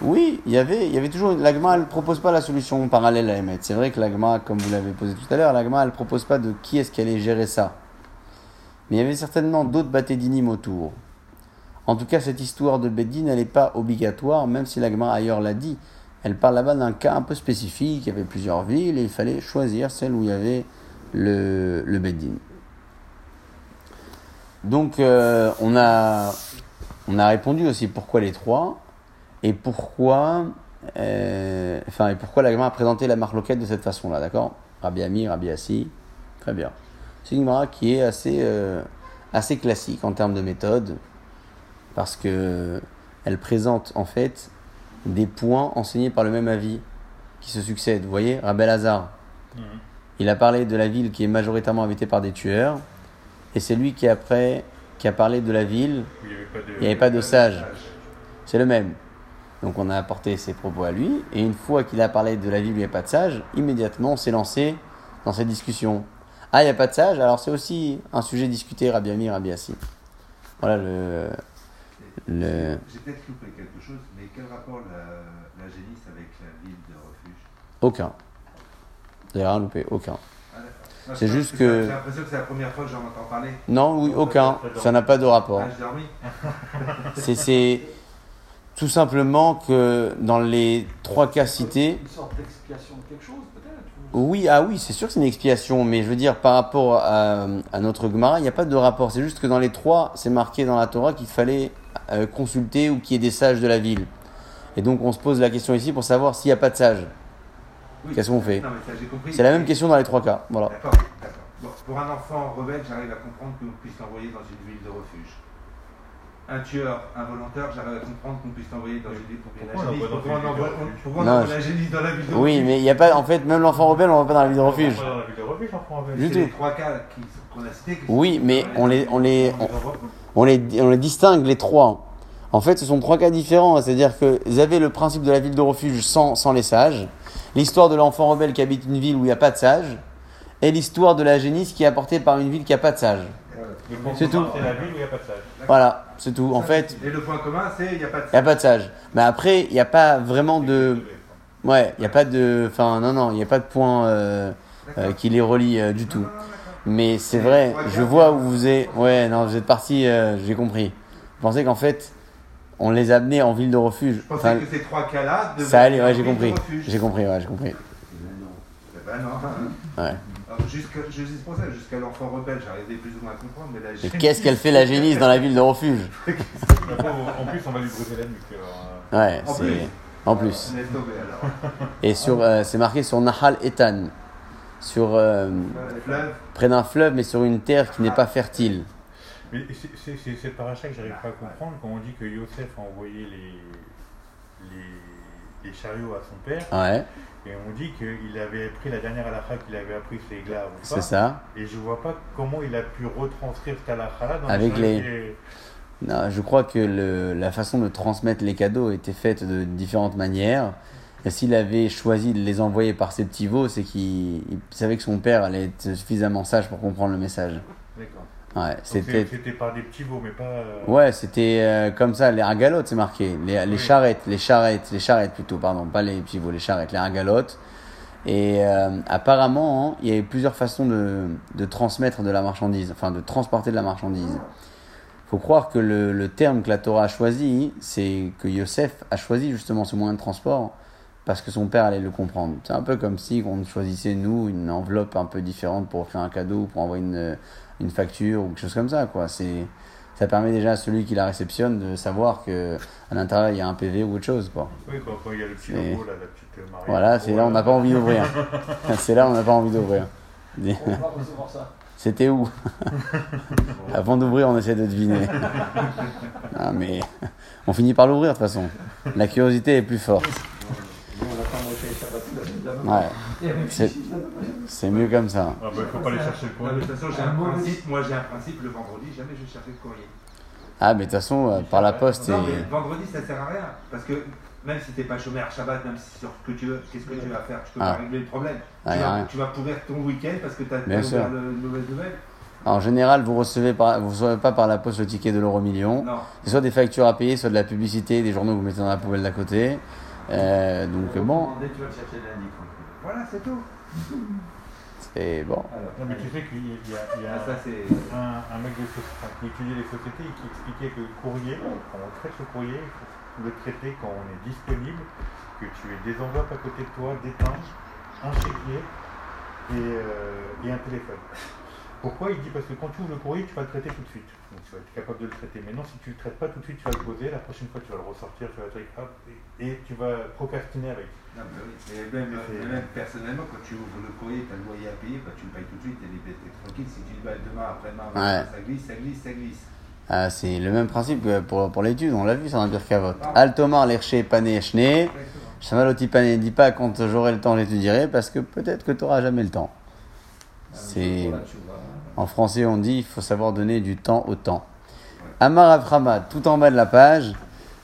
Oui, il y avait, il y avait toujours. L'Agma, elle propose pas la solution parallèle à émettre. C'est vrai que l'Agma, comme vous l'avez posé tout à l'heure, l'Agma, elle propose pas de qui est-ce qui allait gérer ça. Mais il y avait certainement d'autres batédinim autour. En tout cas, cette histoire de Beddin, elle n'est pas obligatoire, même si l'Agma ailleurs l'a dit. Elle parle là-bas d'un cas un peu spécifique. Il y avait plusieurs villes et il fallait choisir celle où il y avait le, le. Donc, euh, on, a, on a répondu aussi pourquoi les trois et pourquoi, euh, enfin, et la a présenté la marloquette de cette façon-là, d'accord? Rabbi Ami, Rabbi Assi, très bien. C'est une Gemara qui est assez, euh, assez classique en termes de méthode, parce que elle présente en fait des points enseignés par le même avis qui se succèdent. Vous voyez, Rabbi Lazare, Mhm. il a parlé de la ville qui est majoritairement habitée par des tueurs, et c'est lui qui après qui a parlé de la ville Il n'y avait pas de. il n'y avait pas de sage. C'est le même. Donc on a apporté ses propos à lui, et une fois qu'il a parlé de la ville où il n'y a pas de sage, immédiatement on s'est lancé dans cette discussion. Ah, il n'y a pas de sage, alors c'est aussi un sujet discuté, Rabbi Ami, Rabbi Assi. Voilà le. Le... J'ai peut-être loupé quelque chose, mais quel rapport la, la génisse avec la ville de refuge? Aucun. J'ai rien loupé, aucun. Ah, C'est juste que- J'ai l'impression que c'est la première fois que j'en entends parler. Non, oui, aucun. Ça n'a pas de rapport. Ah. C'est- C'est tout simplement que dans les trois cas cités, Une sorte d'expiation de quelque chose, peut-être ou- Oui, ah oui, c'est sûr que c'est une expiation, mais je veux dire, par rapport à, à notre Gemara, il n'y a pas de rapport. C'est juste que dans les trois, c'est marqué dans la Torah qu'il fallait euh, consulter ou qu'il y ait des sages de la ville. Et donc, on se pose la question ici pour savoir s'il n'y a pas de sages. Oui. Qu'est-ce qu'on fait. C'est la même question dans les trois cas. Voilà. D'accord. Bon, pour un enfant rebelle, j'arrive à comprendre qu'on puisse l'envoyer dans une ville de refuge. Un tueur involontaire, j'arrive à comprendre qu'on puisse l'envoyer dans une ville pour Pourquoi on l'envoie dans on ville de envoie refuge pourquoi on Non, envoie je- la génisse dans la ville de Oui, mais il n'y a pas, en fait, même l'enfant rebelle, on ne va pas dans la ville de refuge. On va dans la ville de refuge, l'enfant rebelle. Du tout. les trois cas qui sont- qu'on a cités. Oui, mais on les, on les, On les envoie- on les, on les distingue les trois. En fait, ce sont trois cas différents. C'est-à-dire que vous avez le principe de la ville de refuge sans, sans les sages, l'histoire de l'enfant rebelle qui habite une ville où il n'y a pas de sages, et l'histoire de la génisse qui est apportée par une ville qui n'a pas de sages. C'est tout. C'est la ville où il n'y a pas de sage. Voilà, c'est tout. En fait, Et le point commun, c'est il n'y a pas de il n'y a pas de sages. Mais après, il n'y a pas vraiment de. Ouais, il n'y a pas de. Enfin, non, non, il n'y a pas de point euh, euh, qui les relie euh, du tout. Mais c'est vrai, je vois où vous êtes. Ouais, non, vous êtes parti, euh, j'ai compris. Vous pensez qu'en fait, on les a amenés en ville de refuge? Je pensais Enfin, que ces trois cas-là devaient ça allait, être ouais, en j'ai ville de compris. J'ai compris, ouais, j'ai compris. Ben non. Ouais. Jusqu'à- je jusqu'à l'enfant rebelle, j'arrivais plus ou moins à comprendre, mais la Mais qu'est-ce qu'elle fait la génisse dans la ville de refuge? En plus, on va lui briser la nuque. euh, Ouais, En c'est. plus. En plus. Laisse tomber alors. Et sur, euh, c'est marqué sur Nahal Etan. Sur, euh, près d'un fleuve, mais sur une terre qui n'est pas fertile. Mais c'est- cette paracha que j'arrive pas à comprendre quand on dit que Yosef a envoyé les, les, les chariots à son père Ouais, et on dit qu'il avait pris la dernière halakha qu'il avait appris c'est Egla c'est ça. Et je vois pas comment il a pu retranscrire cette halakha-là dans Avec les- est- Non, je crois que le, la façon de transmettre les cadeaux était faite de différentes manières. S'il avait choisi de les envoyer par ses petits veaux, c'est qu'il il savait que son père allait être suffisamment sage pour comprendre le message. D'accord. Ouais, c'était. par des petits veaux, mais pas. euh, Ouais, c'était euh, comme ça, les ragalotes, c'est marqué. Les, les Oui. charrettes, les charrettes, les charrettes plutôt, pardon, pas les pivots, les charrettes, les ragalotes. Et euh, apparemment, hein, il y avait plusieurs façons de, de transmettre de la marchandise, enfin de transporter de la marchandise. faut croire que le, le terme que la Torah a choisi, c'est que Yosef a choisi justement ce moyen de transport parce que son père allait le comprendre. C'est un peu comme si on choisissait, nous, une enveloppe un peu différente pour faire un cadeau, pour envoyer une, une facture ou quelque chose comme ça. Quoi. C'est, ça permet déjà à celui qui la réceptionne de savoir que à l'intérieur il y a un PV ou autre chose. Quoi. Oui, quand, quand il y a le petit logo, là, la petite euh, Marie. Voilà, c'est là on n'a pas envie d'ouvrir. c'est là on n'a pas envie d'ouvrir. On va recevoir ça. C'était où? Avant d'ouvrir, on essaie de deviner. Ah, mais on finit par l'ouvrir de toute façon. La curiosité est plus forte. On n'a pas monté le Shabbat là-bas. Ouais, c'est mieux comme ça. Ah bah, il faut pas aller chercher le courrier. de toute façon, j'ai un principe. Moi, j'ai un principe. Le vendredi, jamais je vais chercher le courrier. Ah, mais de toute façon, euh, par la poste. Non, mais vendredi, ça sert à rien. Parce que même si t'es pas chômeur à Shabbat, même si sur ce que tu veux, qu'est-ce que tu vas faire? Tu peux Ah. pas régler le problème. Ah, tu, vas, tu pourrir ton week-end parce que t'as sûr. ouvert le- une mauvaise nouvelle. En général, vous recevez, par... vous recevez pas par la poste le ticket de l'euro million. Non. C'est soit des factures à payer, soit de la publicité, des journaux que vous mettez dans la poubelle d'à côté. Euh, donc bon, Demander, tu vas le chercher lundi. Voilà, c'est tout. c'est bon. Alors, Non, mais tu sais qu'il y a, il y a- il y a Ah, ça, un, un mec de soci- enfin, qui étudiait les sociétés et qui expliquait que le courrier, quand on traite le courrier, il faut le traiter quand on est disponible, que tu aies des enveloppes à côté de toi, des timbres, un chéquier et, euh, et un téléphone. Pourquoi Il dit parce que quand tu ouvres le courrier, tu vas le traiter tout de suite. Donc tu vas être capable de le traiter. Mais non, si tu ne le traites pas tout de suite, tu vas le poser. La prochaine fois, tu vas le ressortir, tu vas le hop, et, et tu vas procrastiner avec. Non, mais oui. Et même, même personnellement, quand tu ouvres le courrier, tu as le loyer à payer, bah, tu le payes tout de suite, libre, t'es tranquille. Si tu le payes demain, après-demain, Ouais. ça glisse, ça glisse, ça glisse. Ah, c'est le même principe que pour, pour l'étude, on l'a vu ça dans Birkavot. Altomar, l'erché, pané, chné. Chamaloti pané, dis pas quand j'aurai le temps, j'étudierai, parce que peut-être que tu n'auras jamais le temps. C'est. En français, on dit il faut savoir donner du temps au temps. Amar Avramad, tout en bas de la page,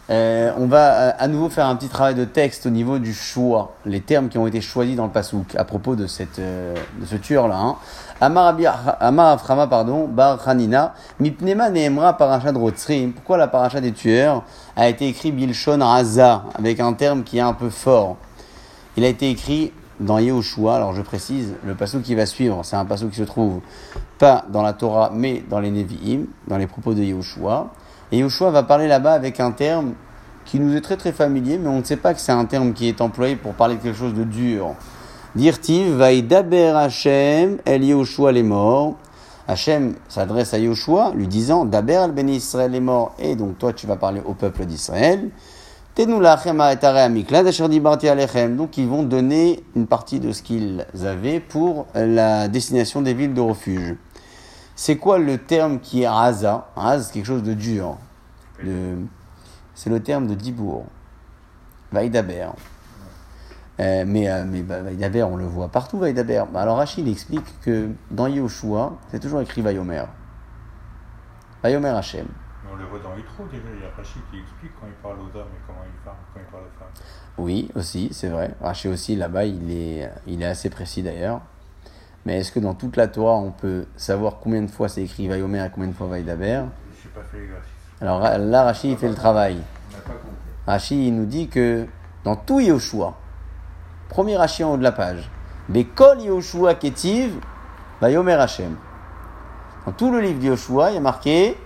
euh, on va euh, à nouveau faire un petit travail de texte au niveau du choix, les termes qui ont été choisis dans le pasouk à propos de, cette, euh, de ce tueur-là. Hein. Amar, Amar Avrama, pardon, Bar Hanina, Mipnema Nehemra Paracha de Rotzrim. Pourquoi la paracha des tueurs a été écrit Bilshon Raza, avec un terme qui est un peu fort? Il a été écrit dans Yehoshua, alors je précise, le passage qui va suivre, c'est un passage qui se trouve pas dans la Torah, mais dans les Nevi'im, dans les propos de Yehoshua. Et Yehoshua va parler là-bas avec un terme qui nous est très très familier, mais on ne sait pas que c'est un terme qui est employé pour parler de quelque chose de dur. Dirtiv Vaïdaber Hashem El Yehoshua les morts. Hachem s'adresse à Yoshua, lui disant Daber al Ben Israël est mort, et donc toi tu vas parler au peuple d'Israël. Donc ils vont donner une partie de ce qu'ils avaient pour la destination des villes de refuge. C'est quoi le terme qui est Raza? Raz, c'est quelque chose de dur. C'est le terme de Dibour. Vaïdaber. Euh, mais euh, mais bah, Vaïdaber, on le voit partout, Vaïdaber. Bah, alors Rachid explique que dans Yehoshua, c'est toujours écrit Vayomer. Vayomer Hachem. Mais on le voit dans Yitro déjà, il y a Rachid qui explique quand il parle aux hommes et comment il parle quand il parle aux femmes. Oui, aussi, c'est vrai. Rachid aussi, là-bas, il est, il est assez précis d'ailleurs. Mais est-ce que dans toute la Torah, on peut savoir combien de fois c'est écrit Vayomer et combien de fois Vaïdaber Je n'ai pas fait l'exercice. Alors là, Rachid, il fait le travail. Rachid, il nous dit que dans tout Yehoshua, premier Rachid en haut de la page, Bekol Yehoshua Ketiv, Vayomer Hashem. Dans tout le livre de Yehoshua, il y a marqué,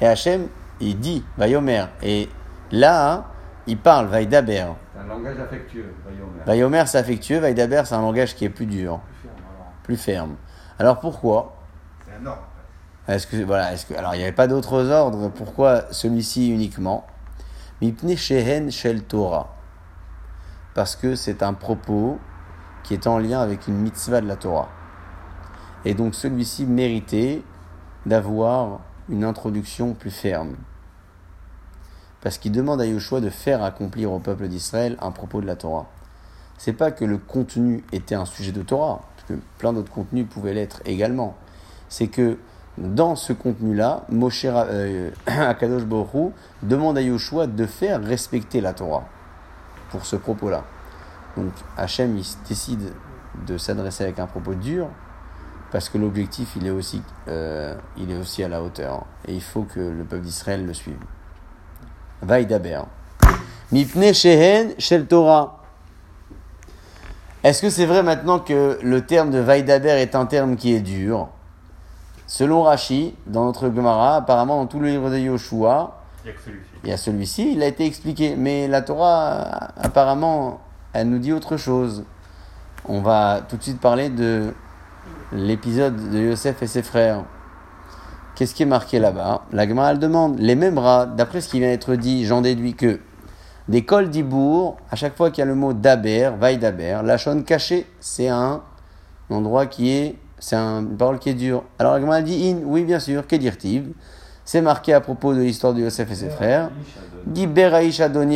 et Hashem, il dit Vayomer. Et là, il parle Vaïdaber. C'est un langage affectueux, Vayomer. Vayomer, c'est affectueux, Vaïdaber, c'est un langage qui est plus dur, Plus ferme, alors. plus ferme. Alors pourquoi C'est un ordre. Est-ce que, voilà, est-ce que, alors il n'y avait pas d'autres ordres, pourquoi celui-ci uniquement? Mipne Shehen Shel Torah. Parce que c'est un propos qui est en lien avec une mitzvah de la Torah. Et donc celui-ci méritait d'avoir une introduction plus ferme. Parce qu'il demande à Yoshua de faire accomplir au peuple d'Israël un propos de la Torah. C'est pas que le contenu était un sujet de Torah, parce que plein d'autres contenus pouvaient l'être également. C'est que dans ce contenu-là, Moshe euh, Akadosh Hu demande à Yoshua de faire respecter la Torah pour ce propos-là. Donc Hachem décide de s'adresser avec un propos dur parce que l'objectif il est aussi euh, il est aussi à la hauteur et il faut que le peuple d'Israël le suive. Vaïdaber. Mipne shehen shel Torah. Est-ce que c'est vrai maintenant que le terme de Vaïdaber est un terme qui est dur? Selon Rashi, dans notre Gemara, apparemment dans tout le livre de Yoshua, Il a celui-ci. y a celui-ci, il a été expliqué. Mais la Torah, apparemment, elle nous dit autre chose. On va tout de suite parler de l'épisode de Yosef et ses frères. Qu'est-ce qui est marqué là-bas? La Gemara, elle demande, les mêmes rats, d'après ce qui vient d'être dit, j'en déduis que des cols d'Ibourg, à chaque fois qu'il y a le mot daber, vaille daber, la chaîne cachée, c'est un endroit qui est, c'est un- une parole qui est dure. Alors la Gemara dit in, oui bien sûr, qu'est-dire-t-il C'est marqué à propos de l'histoire de Yosef et ses frères.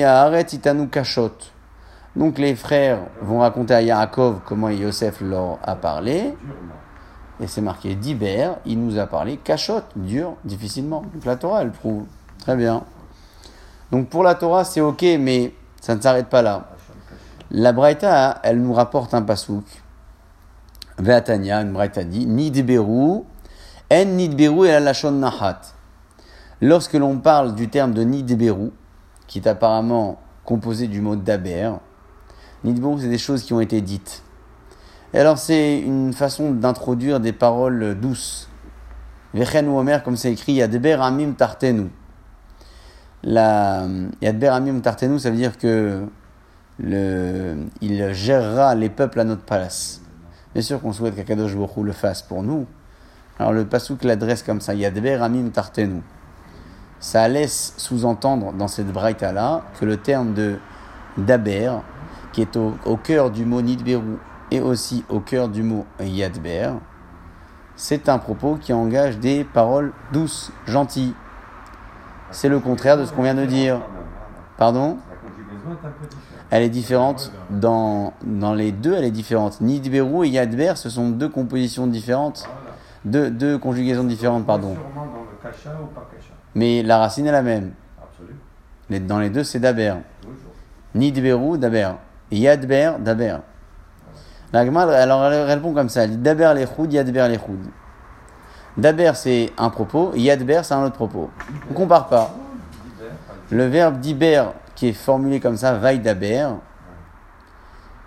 Haaret Itanu Kashot. Donc les frères vont raconter à Yaakov comment Yosef leur a parlé. Et c'est marqué Diber, il nous a parlé Kashot, dur, difficilement. Donc la Torah, elle prouve. Très bien. Donc pour la Torah, c'est ok, mais ça ne s'arrête pas là. La Braïta, elle nous rapporte un pasouk. Veatania, une Braïta dit Nidberu, En Nidberu et la Lachon Nahat. Lorsque l'on parle du terme de Nidberu, qui est apparemment composé du mot Daber, Nidberu, c'est des choses qui ont été dites. Et alors, c'est une façon d'introduire des paroles douces. Vechen ou Omer, comme c'est écrit, Yadber Amim Tartenu. La Yadber Amim Tartenu, ça veut dire que le, il gérera les peuples à notre place. Bien sûr qu'on souhaite qu'Akadosh Hu le fasse pour nous. Alors le pasouk l'adresse comme ça, Yadber Amim Tartenu. Ça laisse sous-entendre dans cette braïta là que le terme de Daber, qui est au, au cœur du mot Nidberu et aussi au cœur du mot Yadber, c'est un propos qui engage des paroles douces, gentilles. C'est le contraire de ce qu'on vient de dire. Pardon? La conjugaison est un peu différente. Elle est différente dans, dans les deux, elle est différente. Nidberu et Yadber, ce sont deux compositions différentes, deux, deux conjugaisons différentes, pardon. Mais la racine est la même. Dans les deux, c'est Daber. Nidberu, Daber. Yadber, Daber. La alors elle répond comme ça. Daber lechoud, Yadber lechoud. Daber, c'est un propos. Yadber, c'est un autre propos. On compare pas. Le verbe diber, qui est formulé comme ça, vaille daber,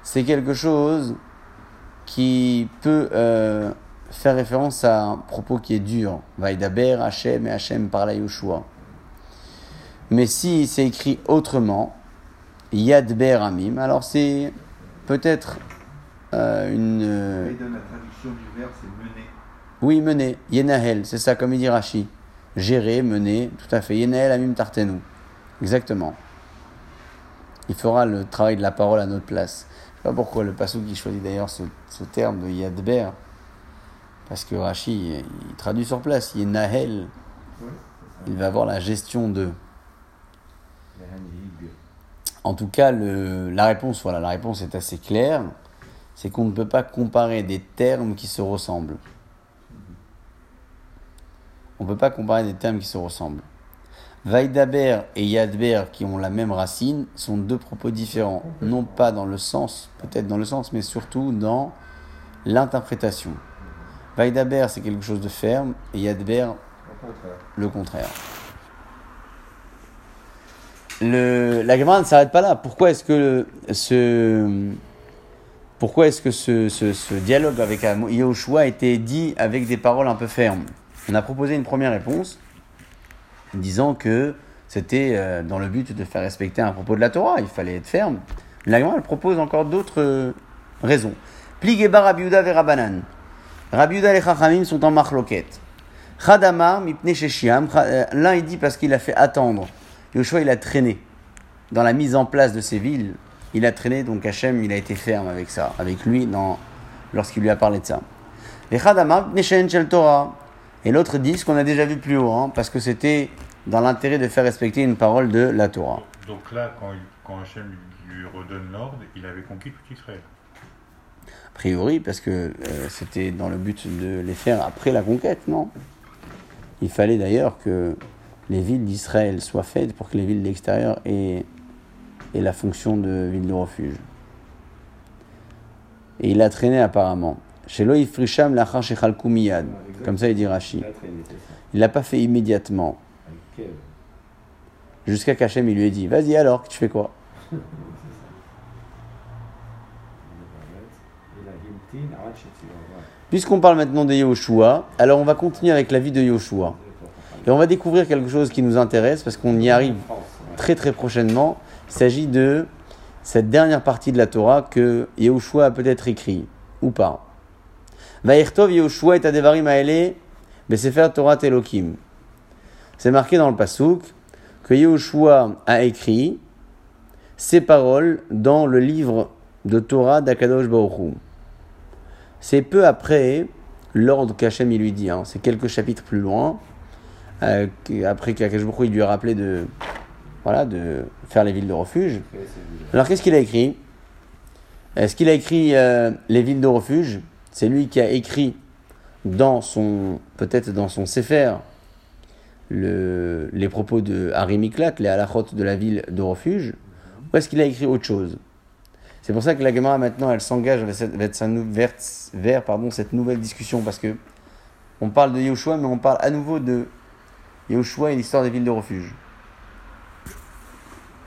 c'est quelque chose qui peut euh, faire référence à un propos qui est dur. Vaille daber, Hachem et Hachem parle à Yoshua. Mais si c'est écrit autrement, Yadber Amim, alors c'est peut-être euh, une. Euh, la traduction du verbe, c'est mener. oui, mener. Yenahel, c'est ça, comme il dit Rashi. Gérer, mener, tout à fait. Yenahel amim tartenu. Exactement. Il fera le travail de la parole à notre place. Je sais pas pourquoi le passou qui choisit d'ailleurs ce, ce terme de Yadber. Parce que Rashi, il traduit sur place. Yenahel, Oui, il va avoir la gestion de. En tout cas, le- la réponse, voilà, la réponse est assez claire. C'est qu'on ne peut pas comparer des termes qui se ressemblent. On ne peut pas comparer des termes qui se ressemblent. Vaidaber et Yadber, qui ont la même racine, sont deux propos différents. Non pas dans le sens, peut-être dans le sens, mais surtout dans l'interprétation. Vaidaber, c'est quelque chose de ferme, et Yadber, contraire. le contraire. La Gemara ne s'arrête pas là. Pourquoi est-ce que ce, pourquoi est-ce que ce, ce, dialogue avec Yahushua a été dit avec des paroles un peu fermes? On a proposé une première réponse disant que c'était euh, dans le but de faire respecter un propos de la Torah, il fallait être ferme. La Gemara propose encore d'autres euh, raisons. Pligeba Rabiuda Verabanan. Rabiuda et Chachamim sont en marloquette. Khadama, mipne euh, L'un il dit parce qu'il a fait attendre. Yoshua il a traîné. Dans la mise en place de ces villes, il a traîné, donc Hachem il a été ferme avec ça, avec lui lorsqu'il lui a parlé de ça. Les shel Torah. Et l'autre dit ce qu'on a déjà vu plus haut, hein, parce que c'était dans l'intérêt de faire respecter une parole de la Torah. Donc là, quand, Hachem lui, lui redonne l'ordre, il avait conquis tout Israël. A priori, parce que euh, c'était dans le but de les faire après la conquête, non? Il fallait d'ailleurs que les villes d'Israël soient faites pour que les villes de l'extérieur aient, aient la fonction de ville de refuge. Et il a traîné apparemment. Chez Loïf Frisham lachar shechalku miyad. Comme ça, il dit Rashi. Il l'a pas fait immédiatement. Jusqu'à qu'Hachem il lui ait dit Vas-y alors, tu fais quoi? Puisqu'on parle maintenant de Yahushua, alors on va continuer avec la vie de Yahushua. Et on va découvrir quelque chose qui nous intéresse parce qu'on y arrive très très prochainement. Il s'agit de cette dernière partie de la Torah que Yahushua a peut-être écrit ou pas. Vaïrtov Yahushua et Adevarim Aele Besefer Torah Elohim. C'est marqué dans le Passouk que Yahushua a écrit ces paroles dans le livre de Torah d'Akadosh Baruch. C'est peu après l'ordre qu'Hachem lui dit, hein. c'est quelques chapitres plus loin, euh, après Hu, il lui a rappelé de, voilà, de faire les villes de refuge. Alors qu'est-ce qu'il a écrit? Est-ce qu'il a écrit euh, les villes de refuge? C'est lui qui a écrit dans son, peut-être dans son Sefer, le, les propos de Harry Miklat, les halachot de la ville de refuge, ou est-ce qu'il a écrit autre chose? C'est pour ça que la Gemara maintenant elle s'engage vers, cette- nouvelle discussion parce que on parle de Yahushua mais on parle à nouveau de Yahushua et l'histoire des villes de refuge.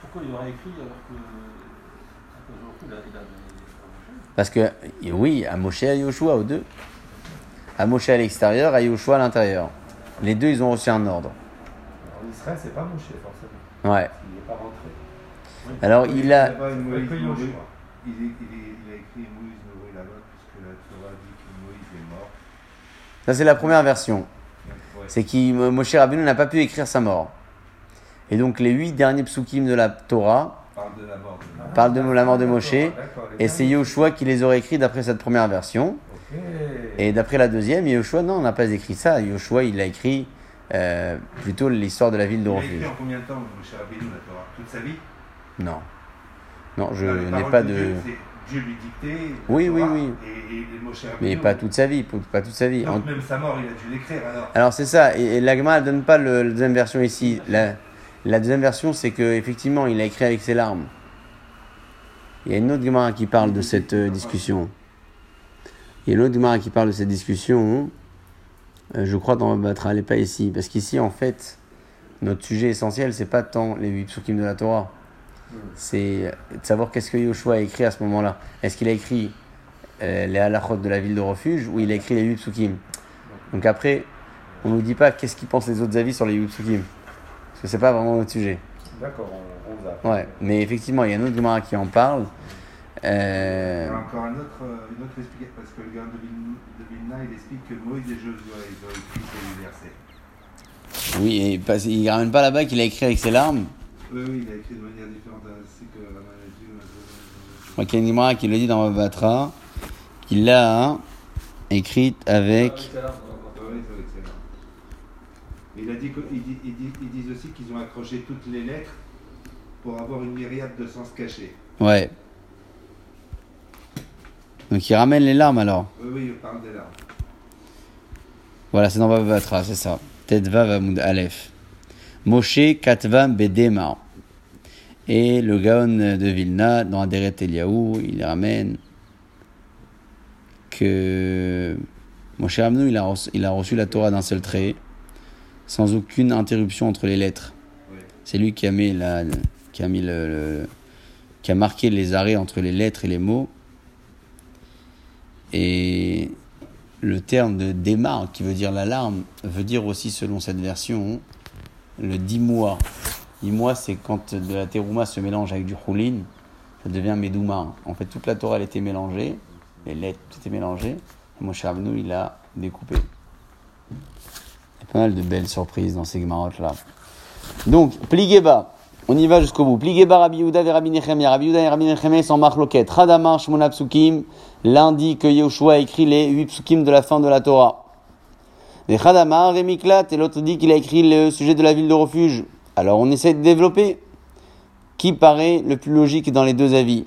Pourquoi il aurait écrit alors que. A- a Parce que, oui, à Moshe et à Yoshua, aux deux. À Moshe à l'extérieur, à Yoshua à l'intérieur. Les deux, ils ont reçu un ordre. En Israël, c'est pas Moshe, forcément. Ouais. Il n'est pas rentré. Alors, il a. Il, est- il, est- il a écrit Moïse Nourri là-bas, puisque la Torah dit que Moïse est mort. Ça, c'est la première version. C'est que Moshe Rabbeinu n'a pas pu écrire sa mort. Et donc, les huit derniers psukim de la Torah parle de la mort de parlent de la mort de Moshe. Et c'est Yoshua qui les aurait écrits d'après cette première version. Et d'après la deuxième, Yoshua, non, on n'a pas écrit ça. Yoshua, il a écrit euh, plutôt l'histoire de la ville de Il a refuge. écrit en combien de temps, Moshe Rabbeinu, la Torah? Toute sa vie? Non. Non, je n'ai pas de. Dieu, lui dictait. Oui, oui, oui. Et, et, et Moshe Mais pas toute sa vie. Pas toute sa vie. En- Donc même sa mort, il a dû l'écrire alors. Alors c'est ça, et, l'agma ne donne pas le, la deuxième version ici. La, la deuxième version, c'est que effectivement, il a écrit avec ses larmes. Il y a une autre Gemara qui parle de cette euh, discussion. Il y a une autre Gemara qui parle de cette discussion. Euh, je crois dans Batra, elle n'est pas ici. Parce qu'ici, en fait, notre sujet essentiel, c'est pas tant les huit psukim de la Torah. C'est de savoir qu'est-ce que Yoshua a écrit à ce moment-là. Est-ce qu'il a écrit euh, les halachot de la ville de refuge ou il a écrit les huit psukim? Donc après, on nous dit pas qu'est-ce qu'ils pensent les autres avis sur les huit psukim. Parce que c'est pas vraiment notre sujet. D'accord, on, on. Ouais, mais effectivement, il y a un autre Gemara qui en parle. Il y Euh, a encore un autre, euh, une autre explication, parce que le gars de Vilna, il explique que Moïse et Josué, ils ont écrit ces versets. oui, et parce- il ramène pas là-bas qu'il a écrit avec ses larmes. Oui, oui, il a écrit de manière différente, ainsi que Raman a dit. euh, Je crois qu'il y a une Gemara qui le dit dans Batra, qu'il l'a écrite avec. C'est excellent. Il a dit que- il dit- il dit- ils disent aussi qu'ils ont accroché toutes les lettres pour avoir une myriade de sens cachés. Ouais. Donc il ramène les larmes alors. Oui, oui, il parle des larmes. Voilà, c'est dans Batra, c'est ça. Tetva Vamoud Aleph. Moshe Katva Bedema. Et le Gaon de Vilna, dans Aderet Eliaou, il ramène que Moshe Rabbeinu, il a reçu, il a reçu la Torah d'un seul trait, sans aucune interruption entre les lettres. Oui. C'est lui qui a mis, la, qui a mis le, le- qui a marqué les arrêts entre les lettres et les mots. Et le terme de démarre, qui veut dire l'alarme, veut dire aussi, selon cette version, le. Dix mois, c'est quand de la terouma se mélange avec du choulin, ça devient medouma. En fait, toute la Torah, elle était mélangée, les lettres, tout était mélangé. Et Moshe Rabbeinu, il a découpé. Il y a pas mal de belles surprises dans ces gemarottes-là. Donc, Pligeba, on y va jusqu'au bout. Pligeba, Rabbi Yehuda et Rabbi Nechemia. Rabbi Yehuda et Rabbi Nechemia sont marloquettes. Radamar, Shmona Psukim, lundi que Yehoshua a écrit les huit psukim de la fin de la Torah. Les Khadamar et Miklat, et l'autre dit qu'il a écrit le sujet de la ville de refuge. Alors on essaie de développer. Qui paraît le plus logique dans les deux avis?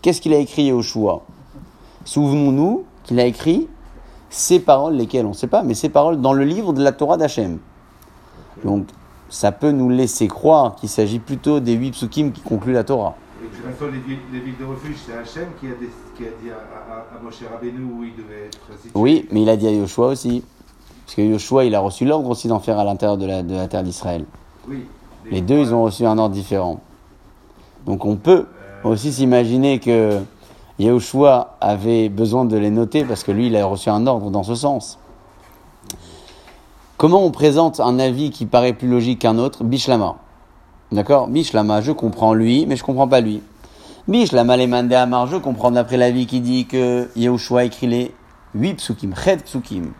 Qu'est-ce qu'il a écrit Yehoshua Souvenons-nous qu'il a écrit ces paroles, lesquelles on ne sait pas, mais ces paroles dans le livre de la Torah d'Hachem. Donc ça peut nous laisser croire qu'il s'agit plutôt des huit psukim qui concluent la Torah. Et de toute façon, les villes, les villes de refuge, c'est Hachem qui a, des- qui a dit à, à, à Moshe Rabbeinu où il devait être situé. Oui, mais il a dit à Yoshua aussi. Parce que Yoshua, il a reçu l'ordre aussi d'en faire à l'intérieur de la, de la terre d'Israël. Oui. Les deux, ils ont reçu un ordre différent. Donc on peut aussi s'imaginer que Yahushua avait besoin de les noter parce que lui, il a reçu un ordre dans ce sens. Comment on présente un avis qui paraît plus logique qu'un autre? Bishlama. D'accord? Bishlama, je comprends lui, mais je comprends pas lui. Bishlama les mandé Amar, je comprends d'après l'avis qui dit que Yahushua écrit les 8 psukim, ched psukim.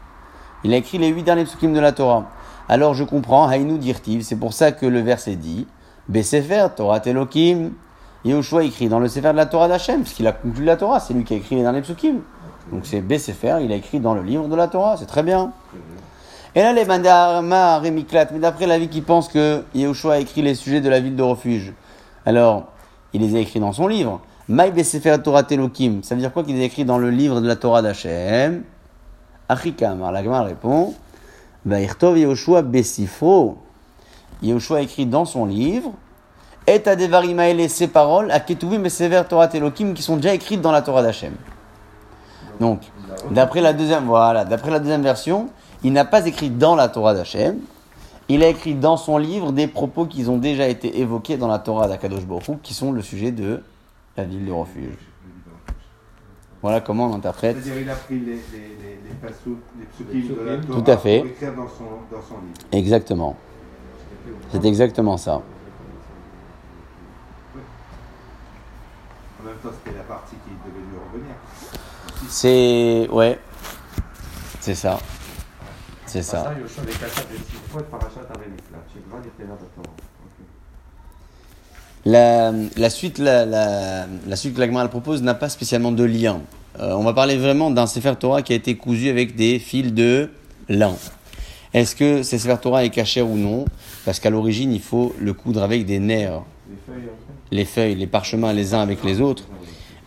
Il a écrit les 8 derniers psukim de la Torah. Alors je comprends, Haïnou dirtiv, c'est pour ça que le verset dit Besefer, Torah Telokim. Yahushua écrit dans le Sefer de la Torah d'Hachem, parce qu'il a conclu la Torah, c'est lui qui a écrit les derniers psukim. Donc c'est Besefer, il a écrit dans le livre de la Torah, c'est très bien. Et là, les Mandama Rémiklat, mais d'après l'avis qui pense que Yahushua a écrit les sujets de la ville de refuge, alors il les a écrits dans son livre. Maï Besefer Torah Telokim, ça veut dire quoi qu'il les a écrits dans le livre de la Torah d'Hachem? Achikam, alors la Gemara répond Vaïrtov Yehoshua Besifro. Yehoshua écrit dans son livre Et à Devarimaele ces paroles, à Ketuvim et Sever Torah Telokim, qui sont déjà écrites dans la Torah d'Hachem. Donc, d'après la deuxième, voilà, d'après la deuxième version, il n'a pas écrit dans la Torah d'Hachem, il a écrit dans son livre des propos qui ont déjà été évoqués dans la Torah d'Akadosh Baruch qui sont le sujet de la ville de refuge. Voilà comment on interprète. C'est-à-dire il a pris les, les, les, les passous, les psukim de la. Torah Tout à fait. pour écrire dans son, dans son livre. Exactement. C'est exactement ça. En même temps, c'était la partie qui devait lui revenir. C'est. Ouais. C'est ça. C'est ça. La, suite, la, la, la suite que la Gemara elle propose n'a pas spécialement de lien. Euh, on va parler vraiment d'un Sefer Torah qui a été cousu avec des fils de lin. Est-ce que ce Sefer Torah est caché ou non? Parce qu'à l'origine, il faut le coudre avec des nerfs. Les feuilles, les parchemins les uns avec les autres.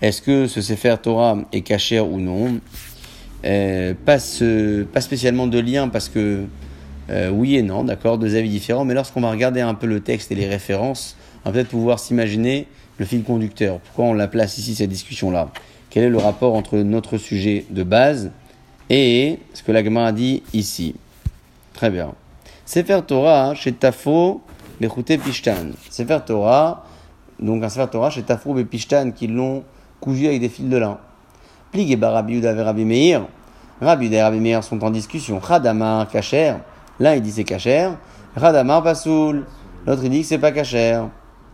Est-ce que ce Sefer Torah est caché ou non? Euh, pas spécialement de lien parce que euh, oui et non, d'accord, deux avis différents, mais lorsqu'on va regarder un peu le texte et les références, on va peut-être pouvoir s'imaginer le fil conducteur. Pourquoi on la place ici, cette discussion-là? Quel est le rapport entre notre sujet de base et ce que la Gemara dit ici? Très bien. Sefer Torah, chez Tafo, Bechute Pishtan. Sefer Torah, donc un Sefer Torah chez Tafo et Pishtan qui l'ont cousu avec des fils de lin. Plig et et Rabbi Meir. Rabbi Yehuda et Meir sont en discussion. Radamar, Kacher. L'un il dit c'est Kacher. Radamar, Pasoul. L'autre il dit que c'est pas Kacher.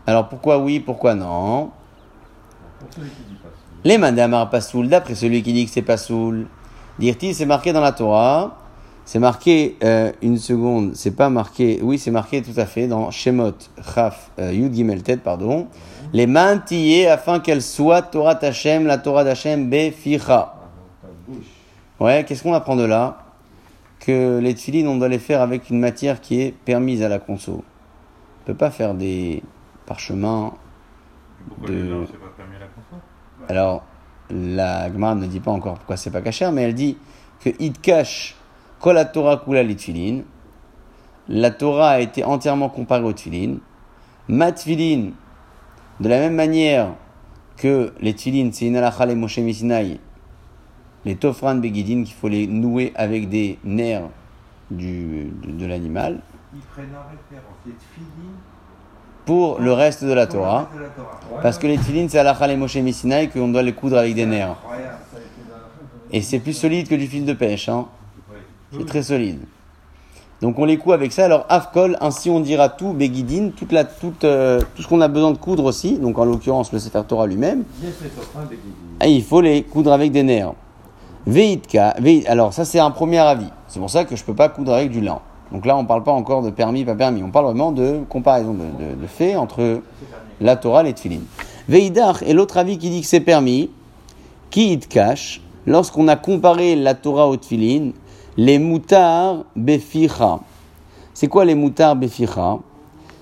Alors pourquoi oui, pourquoi non? Les mandamar pasoul, d'après celui qui dit que c'est pasoul, dirti, c'est marqué dans la Torah. C'est marqué, euh, une seconde, c'est pas marqué, oui, c'est marqué tout à fait dans Shemot, Chaf, euh, Yud Gimel pardon. Les mains tillées afin qu'elle soit Torah Tachem, la Torah d'Hachem, Beficha. Ouais, qu'est-ce qu'on apprend de là? Que les tefilines, on doit les faire avec une matière qui est permise à la conso. On peut pas faire des parchemins. De- les arts, c'est pas permis à la console Alors, la Gemara ne dit pas encore pourquoi c'est pas caché, mais elle dit que it cache la Torah kula les. La Torah a été entièrement comparée aux tefilines. Ma tefilin, de la même manière que les tefilines, c'est une halakha les Moshe Misinaï, les tofran begidin qu'il faut les nouer avec des nerfs du, de, de l'animal Ils prennent en référence les pour le reste de la Torah. reste de la Torah. Parce que les tefilines, c'est halakha les Moshe Misinaï qu'on doit les coudre avec des nerfs. Et c'est plus solide que du fil de pêche. Hein. C'est très solide. Donc on les coud avec ça. Alors Afkol, ainsi on dira tout, Begidin, toute la, toute, euh, tout ce qu'on a besoin de coudre aussi. Donc en l'occurrence le Sefer Torah lui-même. Et il faut les coudre avec des nerfs. Veitka, vei- alors ça c'est un premier avis. C'est pour ça que je peux pas coudre avec du lin. Donc là on parle pas encore de permis, pas permis. On parle vraiment de comparaison de, de, de fait entre la Torah et les Tfilin. Veidach est l'autre avis qui dit que c'est permis. Qui it cache lorsqu'on a comparé la Torah aux Tfilin, les moutars beficha. C'est quoi les moutars beficha?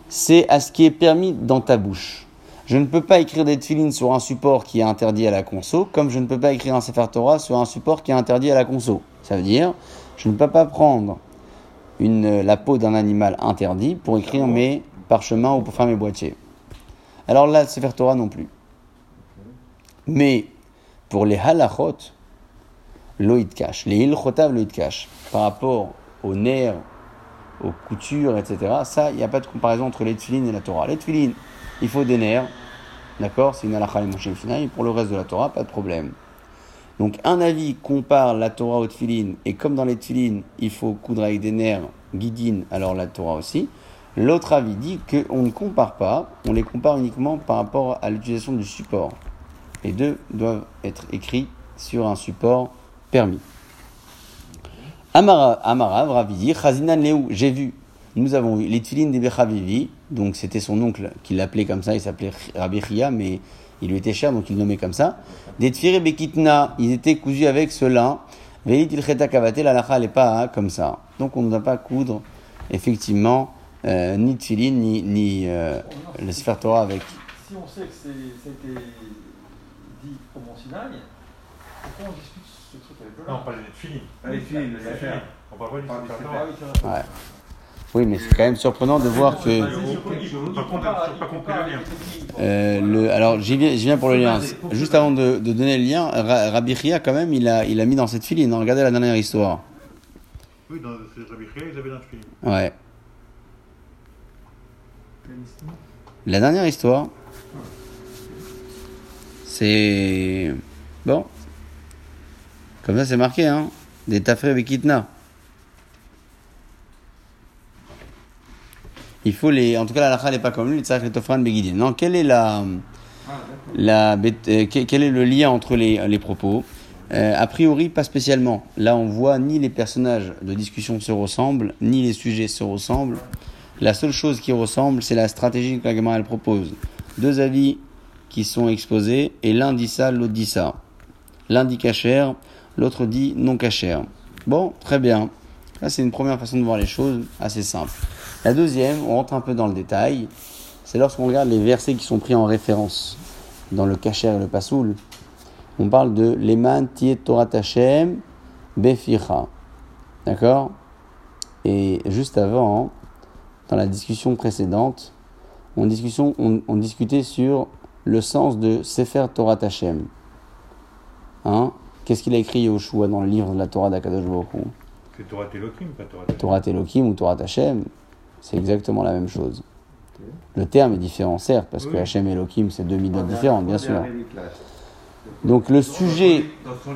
C'est à ce qui est permis dans ta bouche. Je ne peux pas écrire des tefilines sur un support qui est interdit à la conso, comme je ne peux pas écrire un Sefer Torah sur un support qui est interdit à la conso. Ça veut dire, je ne peux pas prendre une, la peau d'un animal interdit pour écrire mes parchemins ou pour faire mes boîtiers. Alors là, le Sefer Torah non plus. Mais pour les halachot, l'oïd cache, les ilchotav l'oïd cache, par rapport aux nerfs, aux coutures, etc., ça, il n'y a pas de comparaison entre les tefilines et la Torah. Les tefilines, il faut des nerfs, d'accord C'est une halakha et pour le reste de la Torah, pas de problème. Donc un avis compare la Torah aux tefilines, et comme dans les tefilines, il faut coudre avec des nerfs, guidines, alors la Torah aussi. L'autre avis dit qu'on ne compare pas, on les compare uniquement par rapport à l'utilisation du support. Les deux doivent être écrits sur un support permis. Amara, Amarav, Ravidi, Chazinan Léou, j'ai vu. Nous avons eu les tefilines des Bechavivi, donc c'était son oncle qui l'appelait comme ça, il s'appelait Rabbi Chia, mais il lui était cher, donc il le nommait comme ça. Des tefiré Bekitna, ils étaient cousus avec ce lin. Velit ilcheta kavate, la lacha n'est pas hein, comme ça. Donc on ne doit pas coudre, effectivement, euh, ni tefilin, ni, ni euh, le Sefer Torah avec. Si on sait que c'est- c'était dit au Mont Sinaï, pourquoi on discute ce truc avec le Non, on parle des tefilines. Les tefilines, Les tefilines. On parle pas du Sefer. Torah. Oui, mais c'est quand même surprenant de voir que. Euh, le, alors j'y viens, j'y viens pour le lien. Juste avant de, de donner le lien, Ra- Rabbi Chia quand même, il a, il a mis dans cette filine. hein. Regardez la dernière histoire. Oui, dans Rabbi Chia, ils avaient un tefilin. Ouais. La dernière histoire, c'est bon. Comme ça, c'est marqué, hein. Des tafré avec Kitna. Il faut les. En tout cas, la lacha n'est pas comme lui, le tofran, begidin. Non, quelle est la. la euh, que- quel est le lien entre les, les propos? Euh, A priori, pas spécialement. Là, on voit ni les personnages de discussion se ressemblent, ni les sujets se ressemblent. La seule chose qui ressemble, c'est la stratégie que la Gemara elle propose. Deux avis qui sont exposés, et l'un dit ça, l'autre dit ça. L'un dit cachère, l'autre dit non cachère. Bon, très bien. Là, c'est une première façon de voir les choses, assez simple. La deuxième, on rentre un peu dans le détail, c'est lorsqu'on regarde les versets qui sont pris en référence dans le cachère et le pasoul. On parle de Leman Tiet Torah Hashem Beficha. D'accord? Et juste avant, dans la discussion précédente, on, discussion, on, on discutait sur le sens de Sefer Torah Hashem. Hein? Qu'est-ce qu'il a écrit Yoshua dans le livre de la Torah d'Akadosh Baruch Torah Telokim, pas Torah Telokim. Torah Elohim ou Torah Hashem, c'est exactement la même chose. Le terme est différent, certes, parce que Oui. Hashem et Elohim, c'est deux midotes différentes, bien sûr. Donc le sujet... Dans, son,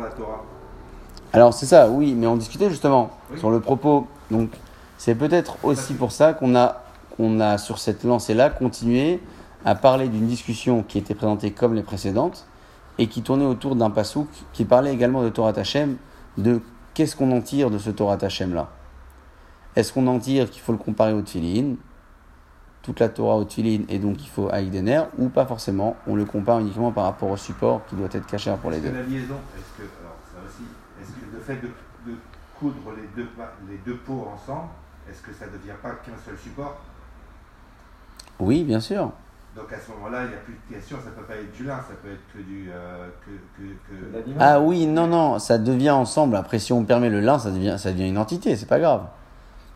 la Torah Alors c'est ça, oui, mais on discutait justement Oui. sur le propos. Donc c'est peut-être aussi pour ça qu'on a, qu'on a sur cette lancée-là continué a parlé d'une discussion qui était présentée comme les précédentes et qui tournait autour d'un pasouk qui parlait également de Torah Tachem, de qu'est-ce qu'on en tire de ce Torah Tachem là Est-ce qu'on en tire qu'il faut le comparer au Tfilin? Toute la Torah au Tfilin et donc il faut Aïdener ou pas forcément, on le compare uniquement par rapport au support qui doit être caché pour les Est-ce que deux. la liaison, est-ce que, alors ça aussi, est-ce que le fait de, de coudre les deux, les deux pots ensemble, est-ce que ça ne devient pas qu'un seul support? Oui, bien sûr. Donc à ce moment-là, il n'y a plus de question, ça ne peut pas être du lin, ça peut être que du. euh, que, que. Ah oui, non, non, ça devient ensemble. Après, si on permet le lin, ça devient, ça devient une entité, c'est pas grave.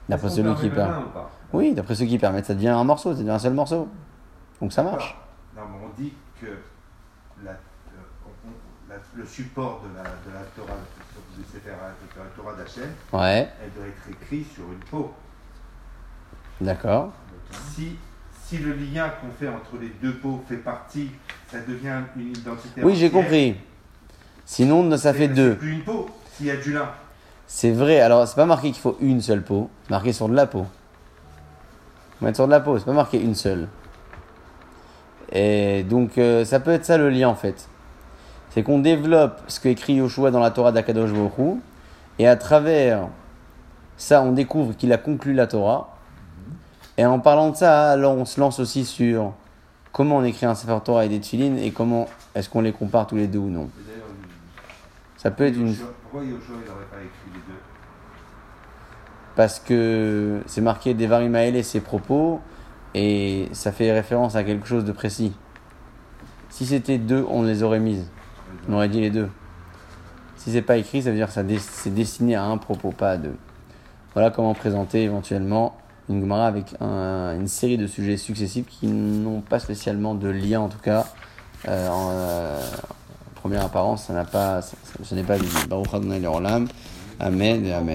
D'après celui qui permet Oui, d'après ceux qui permettent, ça devient un morceau, ça devient un seul morceau. Donc ça marche. Non, mais on dit que la, euh, on- on- la- le support de la, de la Torah, de, de la Torah d'Hachem, Ouais, elle doit être écrite sur une peau. d'accord. Si, si le lien qu'on fait entre les deux peaux fait partie, ça devient une identité. Oui, j'ai compris. Sinon, ça fait deux. C'est plus une peau s'il y a du lin. C'est vrai, alors c'est pas marqué qu'il faut une seule peau, marqué sur de la peau. Faut mettre sur de la peau, c'est pas marqué une seule. Et donc euh, ça peut être ça le lien en fait. C'est qu'on développe ce que écrit Yoshua dans la Torah d'Akadosh et à travers ça on découvre qu'il a conclu la Torah. Et en parlant de ça, alors on se lance aussi sur comment on écrit un Sefer Torah et des Tfilin et comment est-ce qu'on les compare tous les deux ou non. Ça peut être une Pourquoi Yoshua n'aurait pas écrit les deux parce que c'est marqué Devarim Maël ses propos et ça fait référence à quelque chose de précis. Si c'était deux, on les aurait mises. On aurait dit les deux. Si c'est pas écrit, ça veut dire que c'est destiné à un propos, pas à deux. Voilà comment présenter éventuellement une Gemara avec un- une série de sujets successifs qui n'ont pas spécialement de lien en tout cas. Euh, euh, première apparence, ça n'a pas, ça- ça- ce n'est pas visible. Baruch Adonai. Amen et Amen.